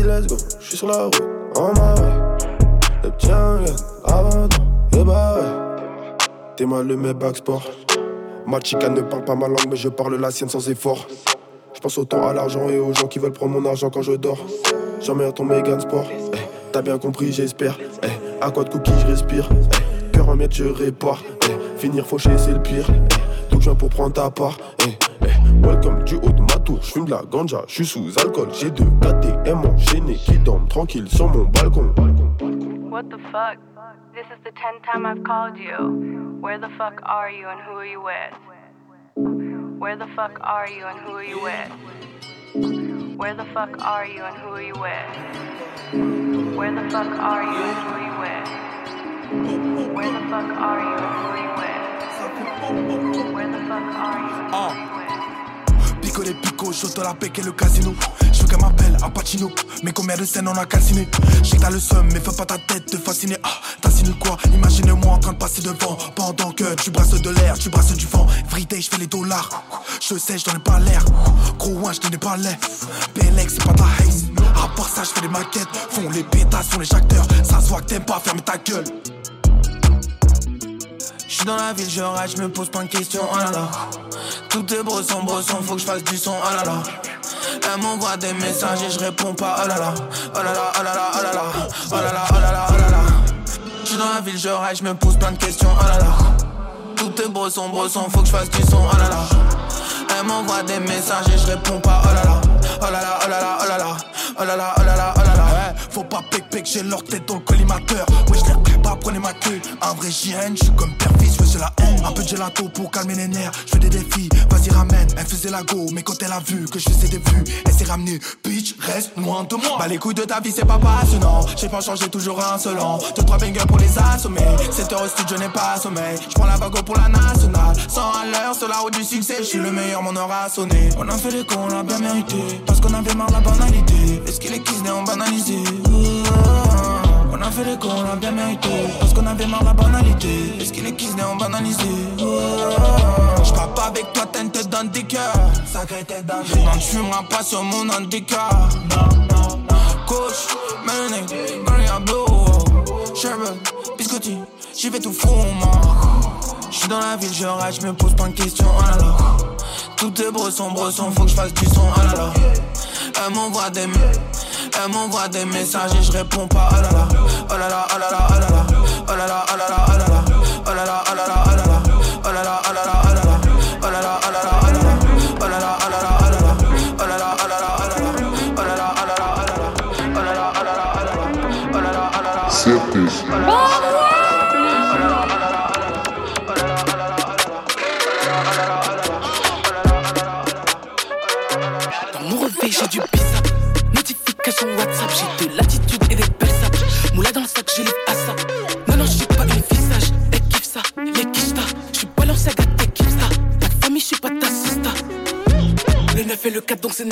Let's go. Sur la route, en ma. Le gagne, avant et bah ouais. T'es mal le mec back sport. Ma chica ne parle pas ma langue, mais je parle la sienne sans effort. Je pense autant à l'argent et aux gens qui veulent prendre mon argent quand je dors. J'emmerde ton Megan Sport. Eh, T'as bien compris, j'espère. Eh, à quoi de cookies je respire Eh, Cœur en miettes, je répare. Eh, finir fauché, c'est le pire. Donc je viens pour prendre ta part. Eh, eh, welcome du haut de ma tour. Je fume de la ganja, je suis sous alcool. J'ai deux KTM enchaînés qui dorment tranquille sur mon balcon. What the fuck? This is the tenth time I've called you. Where the fuck are you and who are you with? Where the fuck are you and who are you with? Where the fuck are you and who are you with? Where the fuck are you and who are you with? Where the fuck are you and who are you with? Where the fuck are you and who are you with? Pico les picots, j'ose de la bec et le casino. Je veux qu'elle m'appelle un Pacino, mais combien de scènes on a calciné Je sais que t'as le seum, mais fais pas ta tête te fasciner. Ah, t'as signé quoi? Imaginez-moi en train de passer devant. Pendant que tu brasses de l'air, tu brasses du vent. Everyday, je fais les dollars. Je sais, je n'en ai pas l'air. Gros, ouais, je n'ai pas l'air. PLX, c'est pas ta haze. À part ça, je fais des maquettes. Font les pétasses, font les acteurs. Ça se voit que t'aimes pas, ferme ta gueule. J'suis dans la ville, je rage, me pose plein de questions, oh là là. Tout est bresson, bresson, faut que je fasse du son, oh là là. Elle m'envoie des messages et je réponds pas, oh là là. Oh là là, oh là là, oh là là. Oh là là, oh là là, oh là là. J'suis dans la ville, je rage, me pose plein de questions, oh là là. Tout est bresson, bresson, faut que je fasse du son, oh là là. Elle m'envoie des messages et je réponds pas, oh là là. Oh là là, oh là là, oh là là. Oh là là, oh là là, oh là là. Faut pas pec pec, j'ai leur tête dans le collimateur. Ouais, je les pas, prenez ma queue. Un vrai JN, je suis comme père la haine. Un peu de gelato pour calmer les nerfs. Je fais des défis, vas-y ramène. Elle faisait la go, mais quand elle a vu que je faisais des vues, elle s'est ramenée. Bitch, reste loin de moi. Bah les couilles de ta vie, c'est pas passionnant. J'ai pas changé, toujours insolent. Deux, trois bangers pour les assommer. 7 heures au studio, je n'ai pas sommeil. Je prends la vague pour la nationale. 100 à l'heure sur la route du succès. Je suis le meilleur, mon heure a sonné. On a fait les cons, on l'a bien mérité. Parce qu'on avait marre la banalité. Est-ce qu'il est kiss ont banalisé? On a fait les cons, on l'a bien mérité. Parce qu'on avait marre la banalité. Est-ce qu'il est kiss ont banalisé? Je pas avec toi, t'as une tête dans des cœurs. Sacré tête dans Non, fumeras pas sur mon handicap. Coach, Melanie, Maria Blue, Sherbet, Biscotti, j'y vais tout fou, moi. J'suis dans la ville, je rage, me pose plein de questions, oh là là. Tout est bresson, bresson, faut que je fasse du son, oh là. Elle m'envoie des elle m'envoie des messages et je réponds pas, oh là. Oh là là, oh là là, oh là là.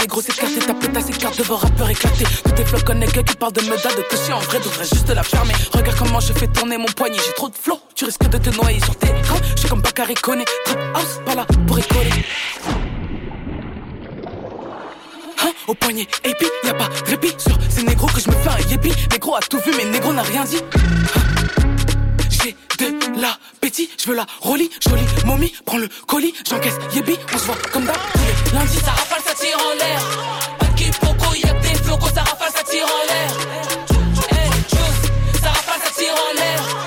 Négro, c'est écarté. Ta pétasse, devant rappeur éclaté. Tous tes flots connectés qui parlent de meda, de toucher en vrai, devrais juste la fermer. Regarde comment je fais tourner mon poignet, j'ai trop de flow. Tu risques de te noyer sur tes écrans. Je suis comme Bakary. Trap house, pas là pour écoler. Hein, au poignet, et puis y'a pas de répit sur ces négros que je me fais un yépi. Négro a tout vu, mais négro n'a rien dit. Hein. L'appétit, je veux la rollie, jolie momie, prends le colis, j'encaisse yébi, on se voit comme d'hab lundis. Ça rafale, ça tire en l'air. Pas de quiproquo, y'a que des flocos, ça rafale, ça tire en l'air. Hey, Juice, ça rafale, ça tire en l'air.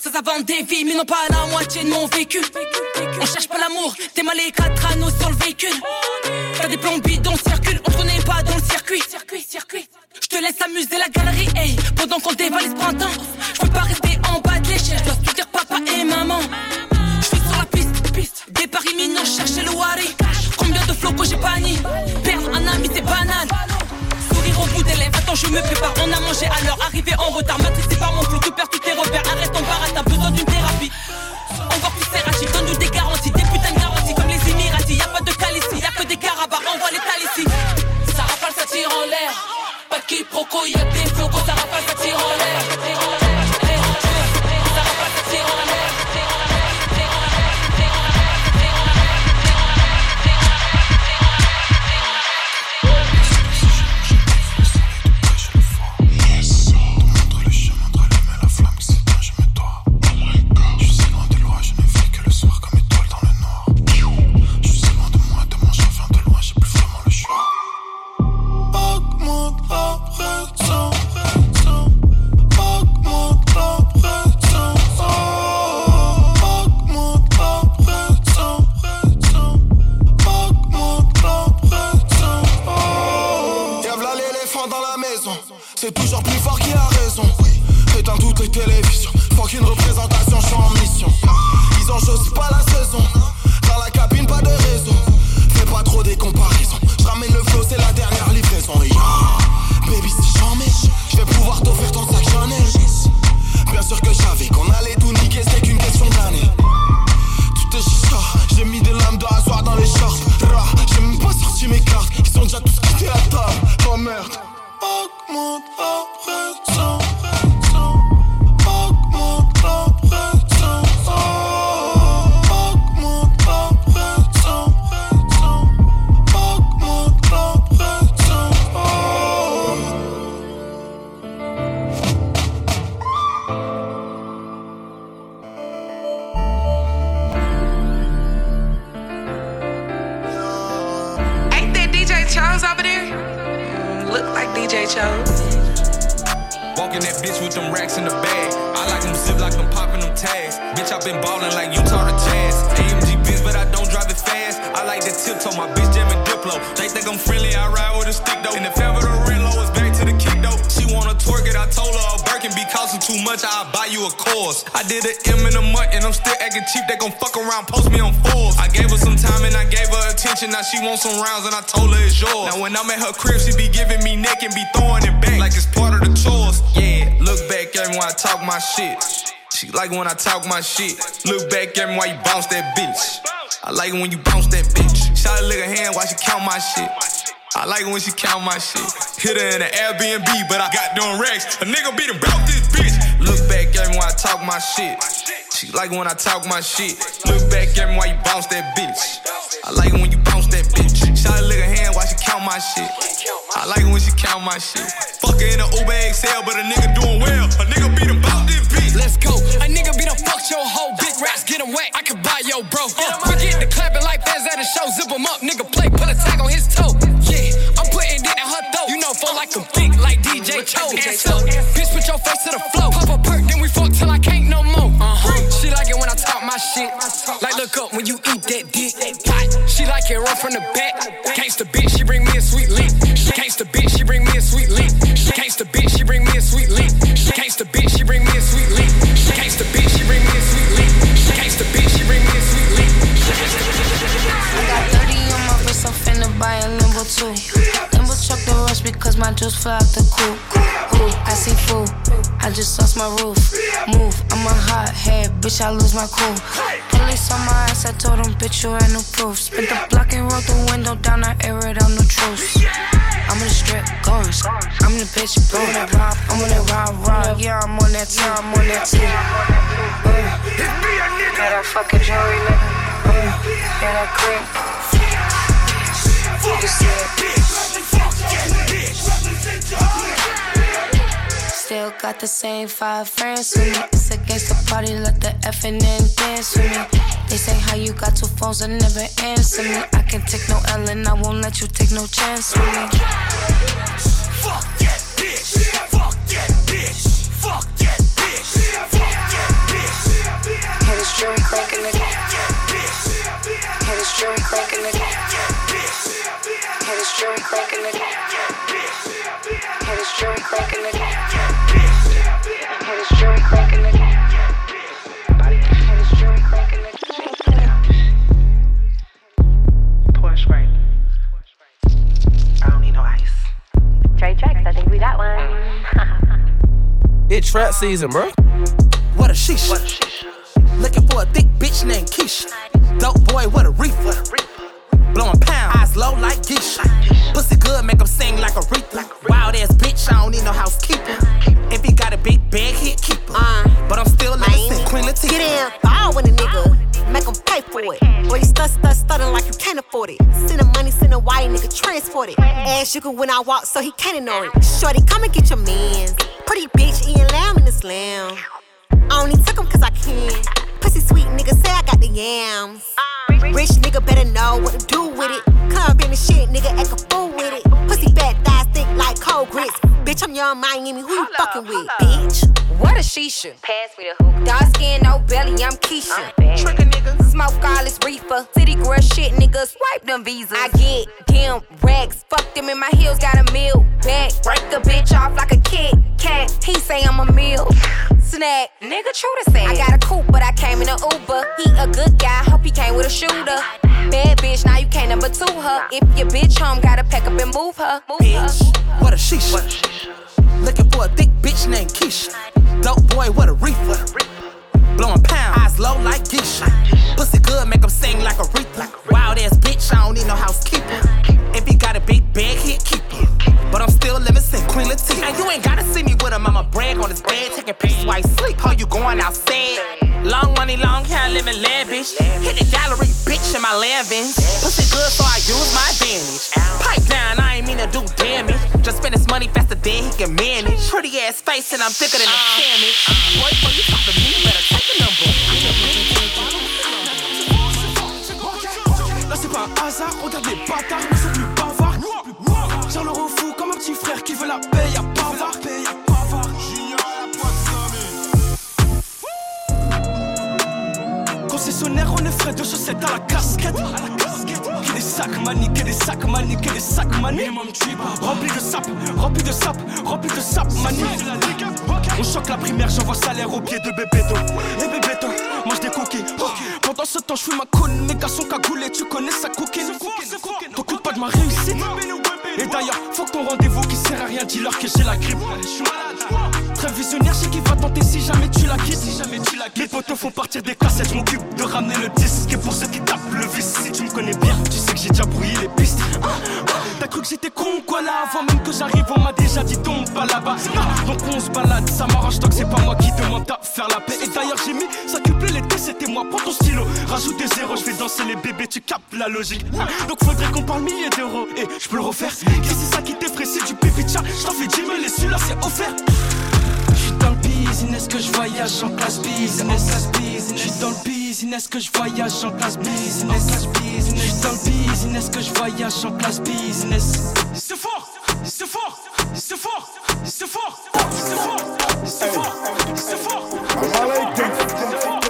Ça, ça des vies, mais non pas la moitié de mon vécu. On cherche pas l'amour, t'es mal les quatre anneaux sur le véhicule. T'as des plombs bidons, circule, on connaît pas dans le circuit. Circuit, circuit. Je te laisse amuser la galerie, hey, pendant qu'on dévalise printemps. Je peux pas rester en bas de l'échelle, je dois soutenir papa et maman. Je suis sur la piste, piste. Imminent, chercher le wari. Combien de flots que j'ai banni? Perdre un ami, c'est banal. Attends, je me prépare. On a mangé à l'heure, arrivé en retard. Matrixé par mon flou, tu perds tous tes repères. Arrête ton barat, t'as besoin d'une thérapie. Encore plus serratif, donne-nous des garanties, des putains de garanties comme les Émiratis. Y'a pas de calici, y'a que des carabas, envoie les ici. Ça rafale, ça tire en l'air. Pas de quiproquo, y'a des flocos, ça rafale, ça tire en l'air. Tiptoe, my bitch jamming Diplo. They think I'm friendly, I ride with a stick though. And if ever the rent low is back to the kick though. She wanna twerk it, I told her a Birkin be costing too much, I'll buy you a course. I did an M in a month and I'm still acting cheap. They gon' fuck around, post me on Forbes. I gave her some time and I gave her attention. Now she wants some rounds and I told her it's yours. Now when I'm at her crib, she be giving me neck and be throwing it back like it's part of the chores. Yeah, look back at me when I talk my shit. She like when I talk my shit. Look back at me while you bounce that bitch. I like it when you bounce that bitch. Shot a her hand while she count my shit. I like it when she count my shit. Hit her in the Airbnb, but I got doing racks. A nigga beat about this bitch. Look back at me when I talk my shit. She like it when I talk my shit. Look back at me while you bounce that bitch. I like it when you bounce that bitch. Shot a her hand while she count my shit. I like it when she count my shit. Fuck her in the Uber XL, but a nigga doing well. A nigga beat about this bitch. Let's go. A nigga be fucked your whole big rats, get him wet. I can buy yo, bro. Uh, we get the clapping like fans at a show. Zip him up, nigga play, put a tag on his toe. Yeah, I'm putting it in her throat. You know, fall like a thick, like DJ Cho. Ass up, bitch, put your face to the floor. Pop a perk, then we fuck till I can't no more. Uh huh. She like it when I talk my shit. Like, look up when you eat that dick. Hot. She like it run from the back. Gangsta bitch, she bring me a sweet lick. Gangsta bitch, she bring me a sweet lick. Gangsta bitch, she bring me a sweet lick. Gangsta bitch, she bring me a sweet lick. Gangsta bitch, she bring me lick. Gangsta bitch, she bring me. I got 30 on my wrist, I'm finna buy a limbo too. Limbo truck the rush because my juice fly out the coop. Ooh, I see food, I just lost my roof. Move, I'm a hot head, bitch, I lose my cool. Police on my ass, I told them, bitch, you had no proof. Spit the block and roll the window down, I air it out, no truce. I'm in the strip, going. I'm in the bitch, blowing that rob. I'm on that rob, rob. Yeah, I'm on that team, I'm on that team. Uh, yeah, that fucking jewelry, nigga. Uh, yeah, that cream. You see it. Still got the same five friends with me. It's against the party, let the effing in dance with me. They say how you got two phones and never answer me. I can't take no L and I won't let you take no chance with me. Fuck that bitch. Fuck that bitch. Fuck that bitch. Fuck that bitch. Hit his jewelry clanking again. Hit his jewelry clanking again cranking, nigga. Hit his jewelry cranking, nigga. Porsche right. I don't need no ice. Trey Tracks, I think we got one. It's trap season, bro. What a sheesh. Looking for a thick bitch named Keisha. Dope boy, what a reefer. Blowing pound, eyes low like geisha. Pussy good, make him sing like a reefer. Wild ass bitch, I don't need no housekeeper. If he got a big bag, he'd keep her. Uh, but I'm still living Queen Latifah. Get in, ball with a nigga, make him pay for it. Boy, you stut, stut, stuttering like you can't afford it. Send him money, send him wire, nigga, transport it. Ass you can when I walk, so he can't ignore it. Shorty, come and get your mans. Pretty bitch, eating lamb in the slam. I only took him cause I can. Pussy sweet nigga, say I got the yams. Rich nigga better know what to do with it. Come in the shit, nigga, act a fool with it. Pussy fat thighs thick like cold grits. Bitch, I'm young Miami, who you fucking with, bitch? What a shisha. Pass me the hookah. Dark skin, no belly, I'm Keisha. I'm Trigger nigga. Smoke all this reefer. City girl shit, nigga. Swipe them visas. I get them racks. Fuck them in my heels, got a meal back. Break a bitch off like a kid cat. He say I'm a meal. Snack. Nigga, true to say. I got a coupe, but I came in a Uber. He a good guy, hope he came with a shooter. Bad bitch, now you can't number two her. If your bitch home, gotta pack up and move her. Move Bitch, what a sheesh. Looking for a thick bitch named Keisha. Dope boy, what a reefer. Blowing pound, eyes low like geisha. Pussy good, make him sing like a reefer. Wild ass bitch, I don't need no housekeeper. If he got a big bag, he'd keep it. But I'm still living St. Queen Latifah. And you ain't gotta see me with him, I'ma brag on his bed. Taking piece while he sleep. How you going outside? Long money, long hair, living lavish. Hit the gallery, bitch, in my lavin. Pussy good, so I use my advantage. Pipe down, I ain't mean to do damage. Just spend his money faster than he can manage. Pretty ass face, and I'm thicker than a uh. sandwich. Boy, boy, you talk to me, better take a number. Là c'est pas un hasard, regarde les bâtards, la paix, y'a bavard. Concessionnaire, on est frais de chaussettes à la casquette. Que des sacs mani, que des sacs mani, que des sacs mani. Rempli de sap, rempli de sap, rempli de sap mani. On choque la primaire, j'envoie salaire au pied de Bébéto. Et Bébéto, mange des cookies. Pendant ce temps, je fume ma cône, mes gars sont cagoulés, tu connais sa coquine. T'occupes pas de ma réussite. Et d'ailleurs, faut que ton rendez-vous qui sert à rien, dis-leur que j'ai la grippe. Très visionnaire, je sais qu'il va tenter si jamais tu la quittes. Si jamais tu la. Les potos font partir des cassettes, je m'occupe de ramener le disque. Et pour ceux qui tapent le vice, si tu me connais bien, tu sais que j'ai déjà brouillé les pistes. Ah, ah, T'as cru que j'étais con quoi là Avant même que j'arrive, on m'a déjà dit tombe pas là-bas. Ah, Donc on se balade, ça m'arrange tant que c'est pas moi qui demande à faire la paix. Et d'ailleurs, j'ai mis ça l'été, c'était moi. Prends ton stylo, rajoute des zéros, je vais danser les bébés, tu captes la logique. Ah, Donc faudrait qu'on parle milliers d'euros. Et je peux le refaire. Que c'est ça qui t'effraie C'est du pipi chat. Je t'en fais 10 000 et celui-là c'est offert. J'suis dans le business que je voyage en classe business. J'suis dans le business que je voyage en classe business. J'suis dans le business que je voyage en classe business. C'est fort, c'est fort, c'est fort, c'est fort, c'est fort, c'est fort, c'est fort.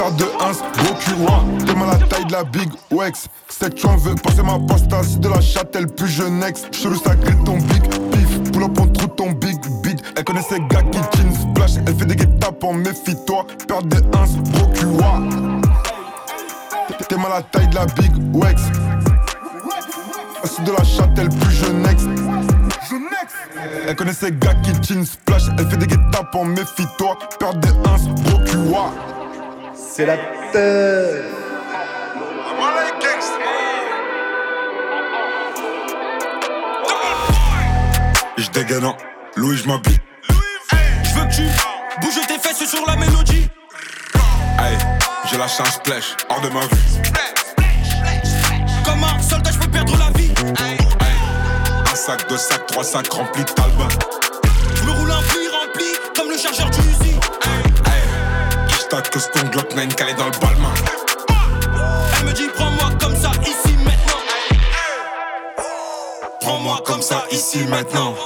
Père de 1, gros curoir, t'es mal à la taille de la Big Wex. C'est que tu en veux passer ma pasta, c'est de la châtelle plus jeunesse. Chelou, ça grille ton big pif. Pull up, on trouve ton big beat. Elle connaît ces gars qui jeans splash. Elle fait des guet-tapes, méfie-toi. Père de 1, gros curoir. T'es mal à la taille de la Big Wex. C'est de la châtelle plus jeunesse. Elle connaît ces gars qui jeans splash. Elle fait des guet-tapes, méfie-toi. Père de 1, gros curoir. Je dégaine en Louis, je m'habille. Je veux que tu bouges tes fesses sur la mélodie. Hey, j'ai la chance splash, hors de ma vue. Comme un soldat, je peux perdre la vie. Un sac, deux sacs, trois sacs remplis de talbin. Je me roule un puits rempli comme le chargeur du Que ton Glock 9 caille dans le balmain. Elle me dit prends-moi comme ça ici maintenant. Prends-moi comme ça ici maintenant.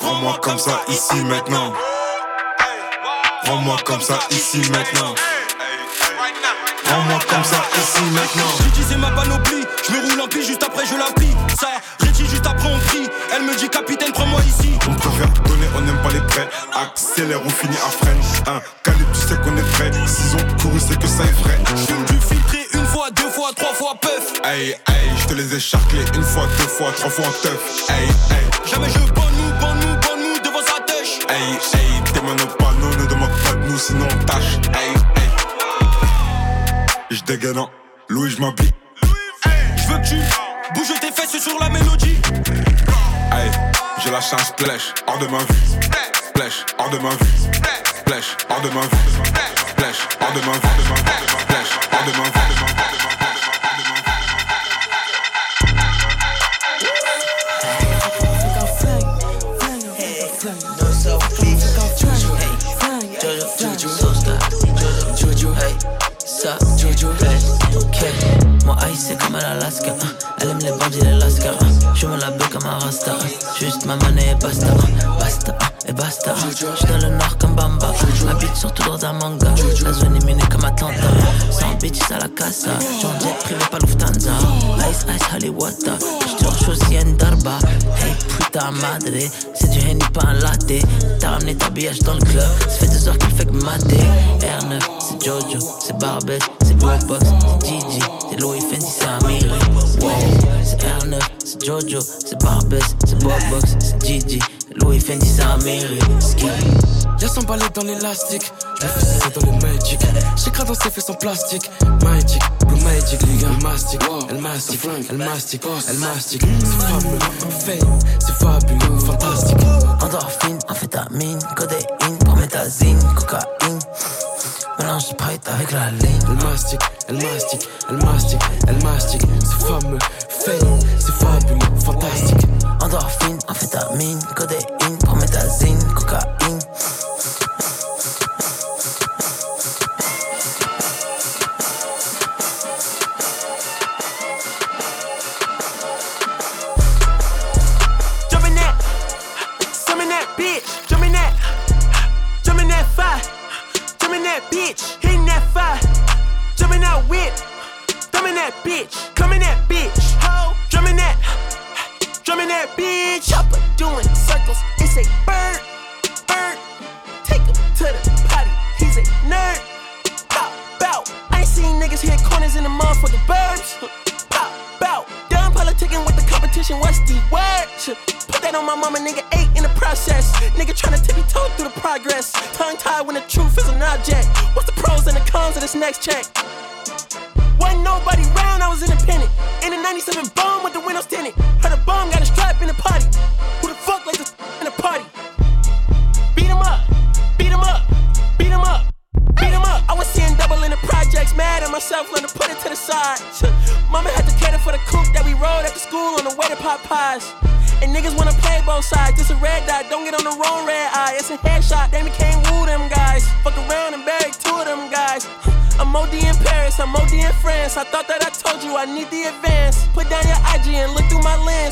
Prends-moi comme ça ici maintenant. Prends-moi comme ça ici maintenant. Prends-moi comme ça ici maintenant. J'utilisais ma panoplie, Je me roule en pile juste après je la plie. Ça, juste après on crie. Elle me dit capitaine, prends-moi ici. On préfère donner, on n'aime pas les prêts. Accélère, on finit à freine. Un sais qu'on est prêt. S'ils ont couru, c'est que ça est vrai. J'fume du filtré une fois, deux fois, trois fois, puff. Hey, hey, je te les ai charclés une fois, deux fois, trois fois en teuf. Hey, hey. Jamais je bonne nous, bonne nous, bonne nous devant sa tèche. Hey, hey, t'es nous, ne demande pas de nous, sinon on tâche. Hey, hey. Je dégaine en Louis, je m'habille. Je veux que tu bouges tes fesses sur la mélodie. Hey, j'ai la chance, splash, hors de ma vue. Splash, hors de ma vue. Splash, hors de ma vue. Splash, hors de ma vue. Splash, hors de ma vue. C'est comme à l'Alaska hein. Elle aime les bandits l'Alaska hein. Je me la belle comme un rasta hein. Juste ma monnaie et basta Basta et basta. J'suis dans le nord comme Bamba. Habite surtout dans un manga. La zone est minée comme Atlanta. Sans bitches à la casa. J'en jet privé pas Lufthansa. Ice ice Hollywood. J'te aussi en darba. Hey puta madre. C'est du Henny pas un latte. T'as ramené ta billage dans le club. Ça fait deux heures qu'il fait que mater R9 c'est Jojo C'est Barbet C'est Bobox C'est Gigi C'est Louis Fendi c'est Amiri. Wow C'est R9 C'est Jojo C'est Barbet C'est Bobox C'est Gigi Louis Fendi c'est Amiri Ski Y'a son balai dans l'élastique, je fais ça dans le magic. J'écrase dans ses fesses en plastique. Magic, blue magic, les gars. Elle mastique, elle mastique, elle mastique, elle mastique. C'est fabuleux, fame, c'est fabuleux, fantastique. Endorphine, amphétamine, codéine, promethazine, cocaïne. Mélange Sprite avec la ligne. Elle mastique, elle mastique, elle mastique, elle mastique. C'est fameux, c'est fabuleux, fantastique. Endorphine, amphétamine, codéine, promethazine,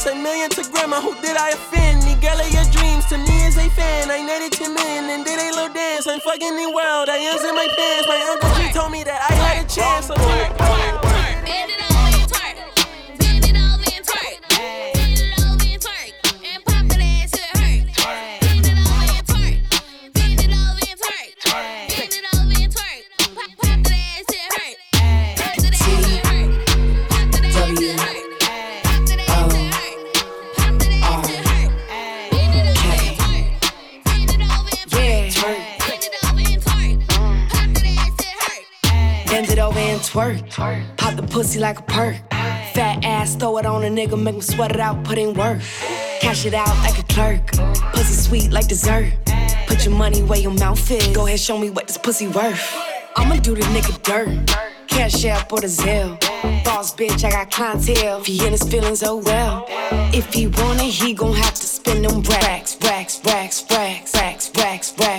A million to grandma, who did I offend? pussy like a perk. Fat ass, throw it on a nigga, make him sweat it out, put in work. Cash it out like a clerk. Pussy sweet like dessert. Put your money where your mouth is. Go ahead, show me what this pussy worth. I'ma do the nigga dirt. Cash up or the Zelle. Boss bitch, I got clientele. If he in his feelings, oh well. If he wanna, he gon' have to spend them racks, racks, racks, racks, racks, racks, racks.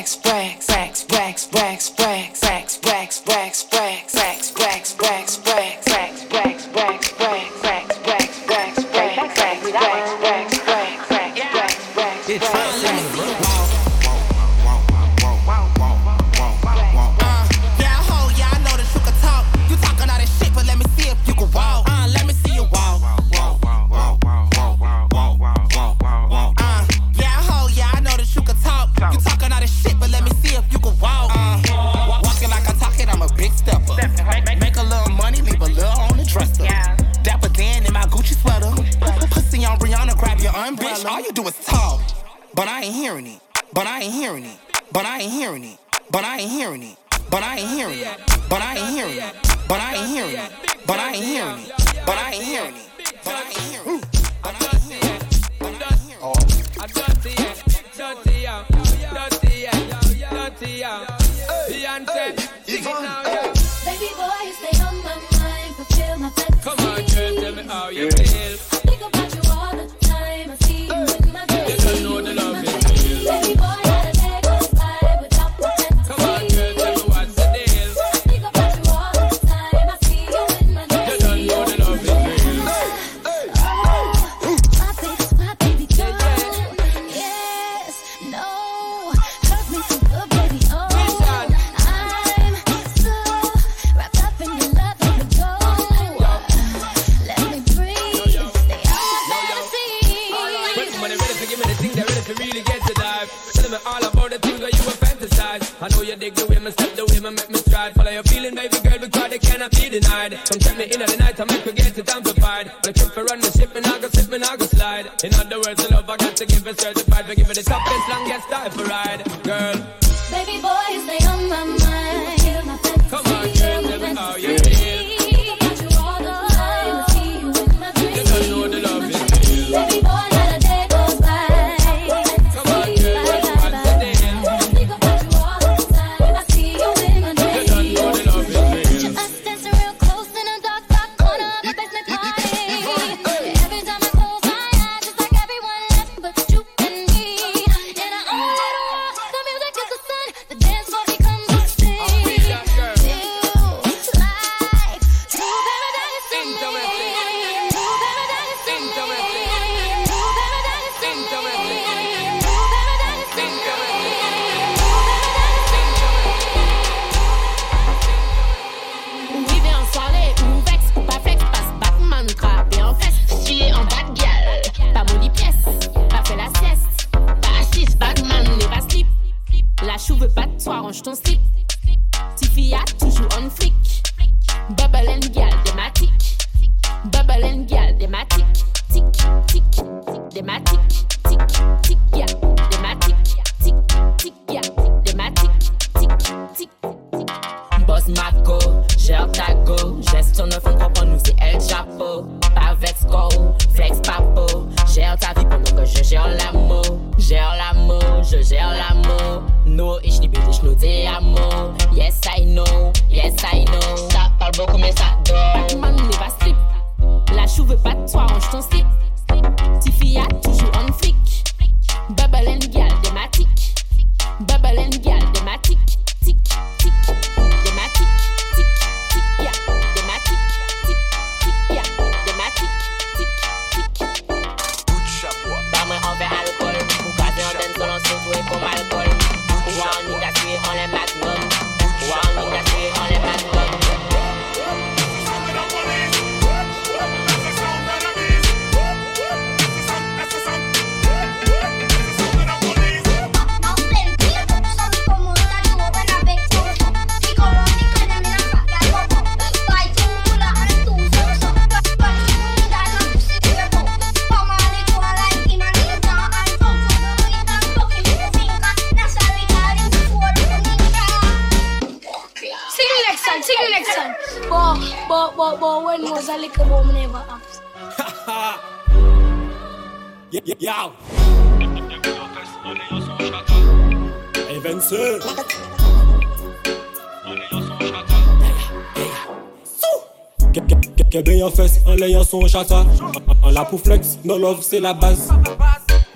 Non love c'est la base.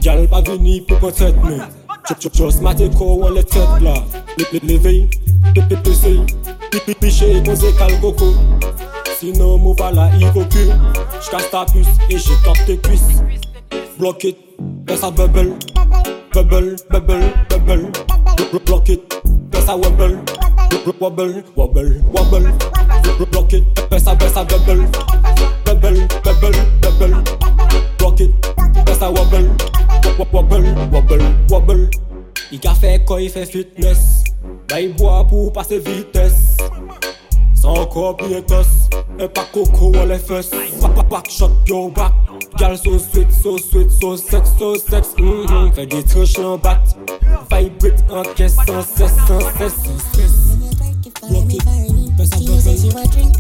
Gal pa vini pou kon tèt men Chop chop chos mate ko wan le tèt la Le ple le vey Pe pe pe sey Pi pi pi che kon se kal koko Sinon mou pa la i koku J'casse ta puce et j'y tape tes cuisses. Block it Dans sa bubble. Bubble, bubble, bubble. Block it Dans sa wobble. Wobble, wobble, wobble. Block it Dans sa, dans sa bubble. Bubble, bubble, bubble rock it. That's a wobble, wobble, wobble, wobble. I ka fe koy, fe fitness. Bay boa pou pase vites. San kop li etos. E pa koko wale shot yo back, Gal so sweet, so sweet, so sex, so sex. Mm -hmm. Fe di triche lan bat. Vibrate an sans ses, sans ses. Rock it. Person, person, person.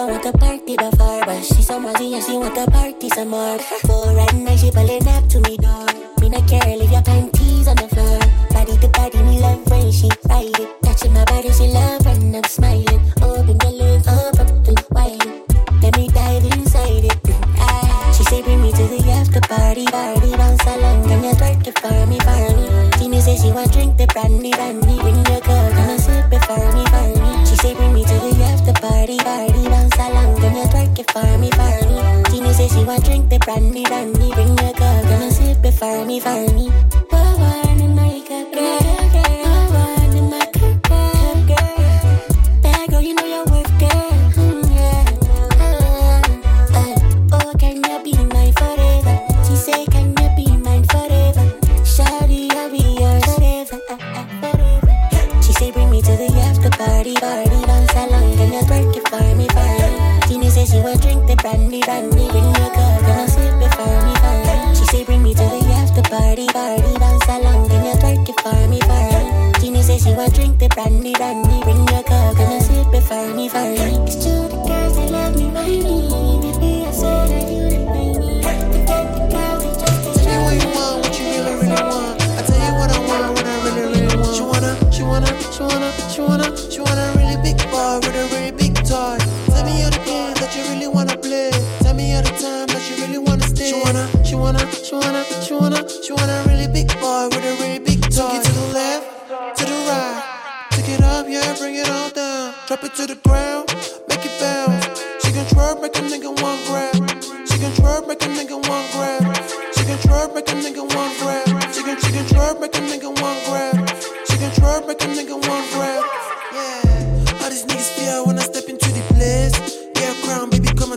She never want to party before, but she so mozzy and she want to party some more. For at night she pulling up to me door. Me not care, leave your panties on the floor. Body to body, me love when she ride it. Touching my body, she love when I'm smiling. Open your lips, up, up and wide. Let me dive inside it. Ah, she say bring me to the after party, party bounce along. Can you twerk it for me, for me? Tina say she want drink the brandy, brandy. Bring your can I sip it for me, for me? She say bring me to the after party, Want drink the brandy, brandy. Bring your girl, gonna sip it for me, for me?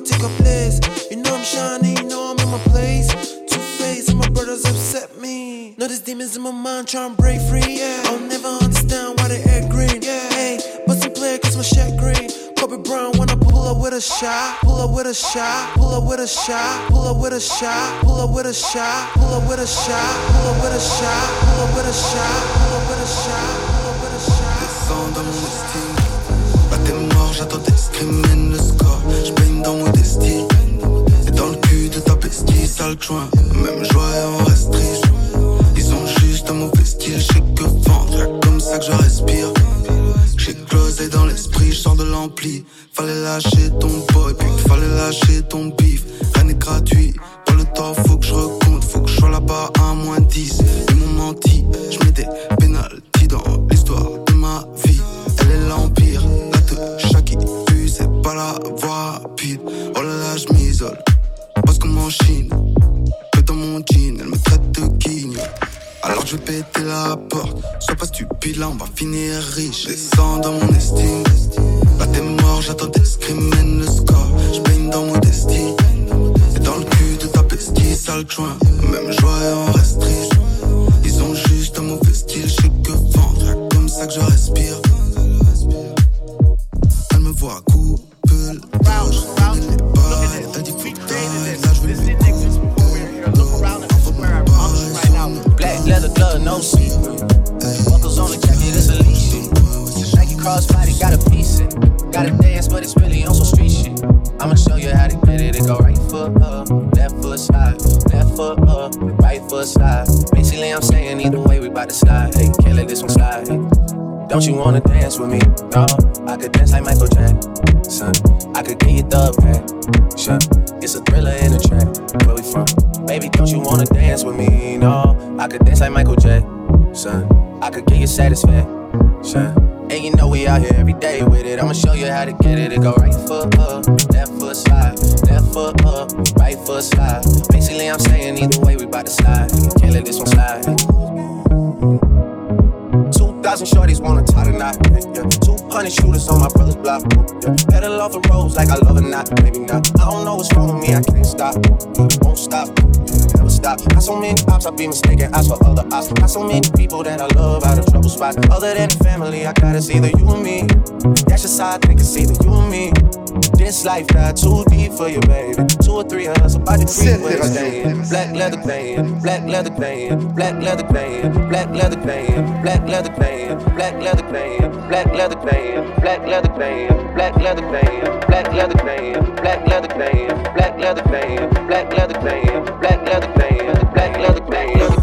Take a place. You know I'm shining, you know I'm in my place. Two face, and my brothers upset me. Know these demons in my mind try and break free. Yeah, I'll never understand why they act green. Yeah, hey, bustin' play cause my shit green. Kobe Brown I pull up with a shot, pull up with a shot, pull up with a shot, pull up with a shot, pull up with a shot, pull up with a shot, pull up with a shot, pull up with a shot, pull up with a shot, pull up with a shot. Descends dans mon estime. Là t'es mort, j'attends screaming le score. Destin. Et dans le cul de ta bestie, sale joint. Même joie reste triste. Ils ont juste un mauvais style, je que vendre. Comme ça que je respire. J'ai closé dans l'esprit, je sors de l'ampli. Fallait lâcher ton boy, puis fallait lâcher ton bif. Rien n'est gratuit. Dans le temps, faut que je recompte. Faut que je sois là-bas à moins 10. Ils m'ont menti, Chine. Que dans mon jean, elle me traite de guigne. Alors je vais péter la porte. Sois pas stupide, là on va finir riche. Descends dans mon estime. Là t'es mort, j'attends tes screaming le score. Je baigne dans mon destin. Et dans le cul de ta bestie, sale joint. Même joie et on reste triste. Ils ont juste un mauvais style, je sais que vendre. Comme ça que je no seat. Buckles on the jacket, it's a leash. Nike crossbody got a piece in. Gotta dance, but it's really on some street shit. I'ma show you how to get it. It go right foot up, left foot slide, left foot up, right foot slide. Basically, I'm saying either way, we bout to slide. Hey, can't let this one slide. Don't you wanna dance with me? No, I could dance like Michael Jackson. I could get you the passion. It's a thriller in the track. Where we from? Baby, don't you wanna dance with me? No, I could dance like Michael Jackson. I could get you satisfaction. And you know we out here every day with it. I'ma show you how to get it. It go right foot up, left foot slide, left foot up, right foot slide. Basically, I'm saying either way, we bout to slide. Can't let this one slide. 2,000 shorties wanna tie the 200 shooters on my brother's block. Yeah. Pedal off the roads like I love it, not. Maybe not. I don't know what's wrong with me, I can't stop. Yeah. Won't stop. Yeah. Never stop. Got so many ops, I be mistaken eyes for other ops. Got so many people that I love out of trouble spots. Other than the family, I gotta see the you and me. That's just how I think it's either you and me. This life got too deep for you, baby. Two or three of us about to creep where it's staying. Black leather band, black leather band, black leather band, black leather band, black leather band, black leather band, black leather band, black leather band, black leather band, black leather band, black leather band, black leather band, black leather band, black leather band, black leather band,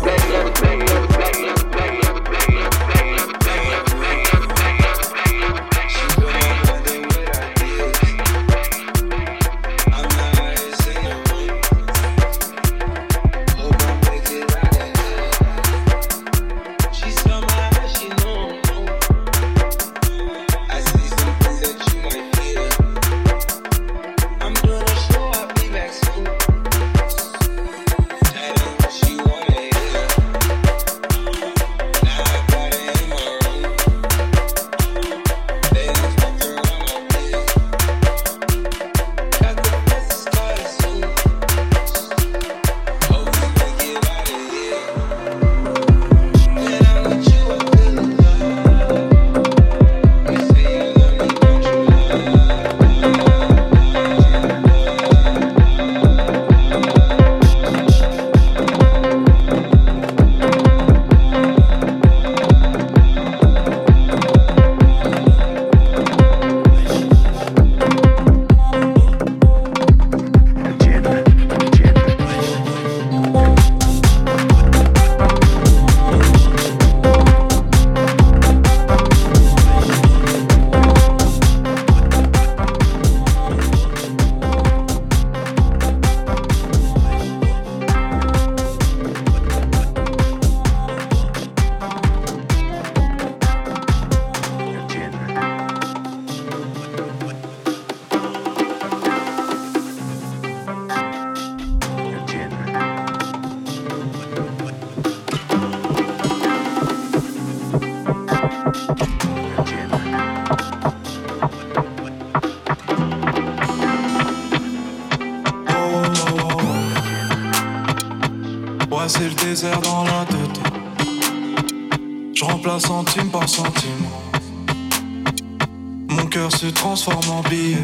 dans la tête. Je remplace centime par centime. Mon cœur se transforme en billet.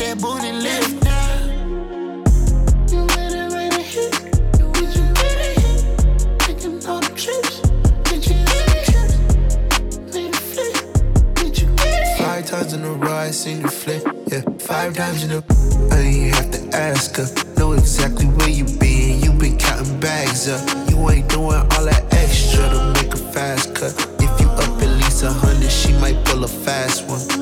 That booty lift. You better write a hit. You get hit? Taking all the trips. Did you get a? Made a flip. Did you get? Five times in a I seen the flip. Yeah, five times in a. I ain't have to ask her. Know exactly where you been. You been counting bags up. You ain't doing all that extra to make a fast cut. If you up at least a hundred, she might pull a fast one.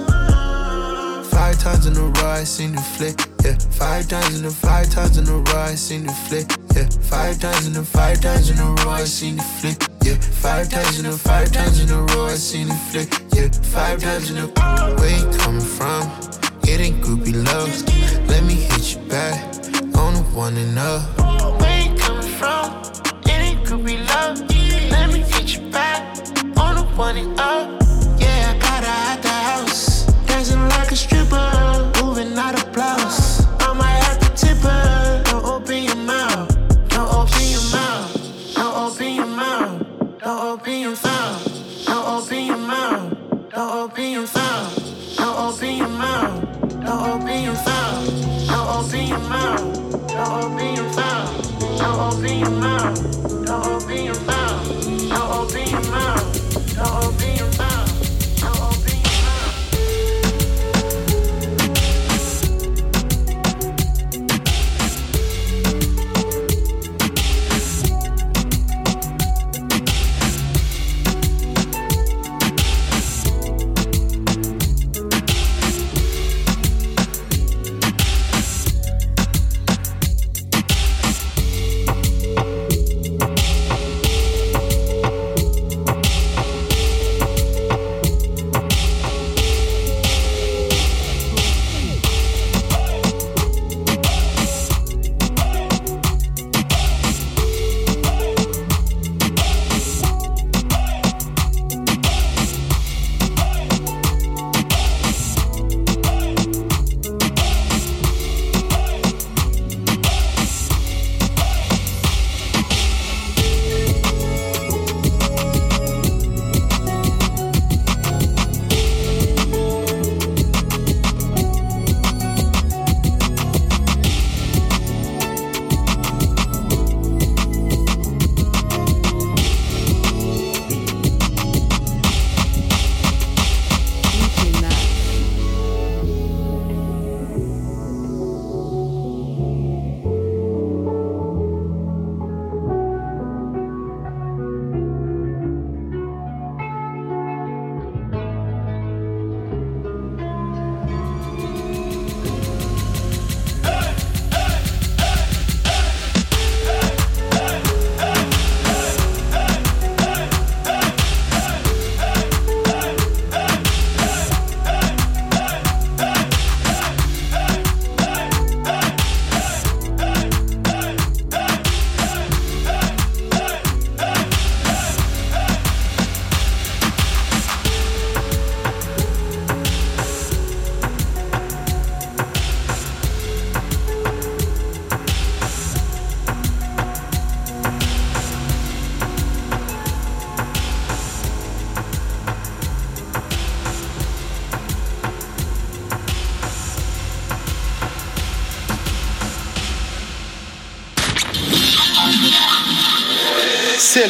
Five times in a row, I seen the flick. Yeah, five times in a five times in a row, I seen the flick. Yeah, five times in a five times in a row, I seen the flick. Yeah, five times in a five times in a row, I seen the flick. Yeah, five times in a. Where you coming from? It ain't groupie love. Let me hit you back on the one and up. Where you coming from? It ain't groupie love. Let me hit you back on the one and up. Stripper,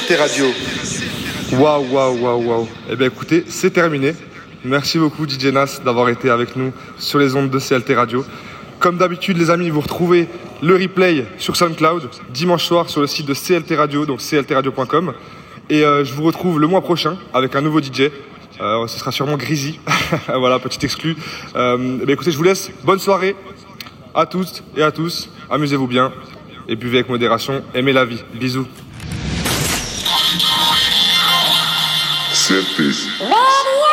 CLT Radio. Waouh, waouh, waouh, waouh. Eh bien écoutez, c'est terminé. Merci beaucoup DJ Nas d'avoir été avec nous sur les ondes de CLT Radio. Comme d'habitude les amis, vous retrouvez le replay sur SoundCloud dimanche soir sur le site de CLT Radio, donc cltradio.com. Et euh, je vous retrouve le mois prochain avec un nouveau DJ. Euh, ce sera sûrement Grisy. voilà, petit exclu. Euh, eh bien, écoutez, je vous laisse. Bonne soirée à tous et à tous. Amusez-vous bien et buvez avec modération. Aimez la vie. Bisous. certeza. Maria!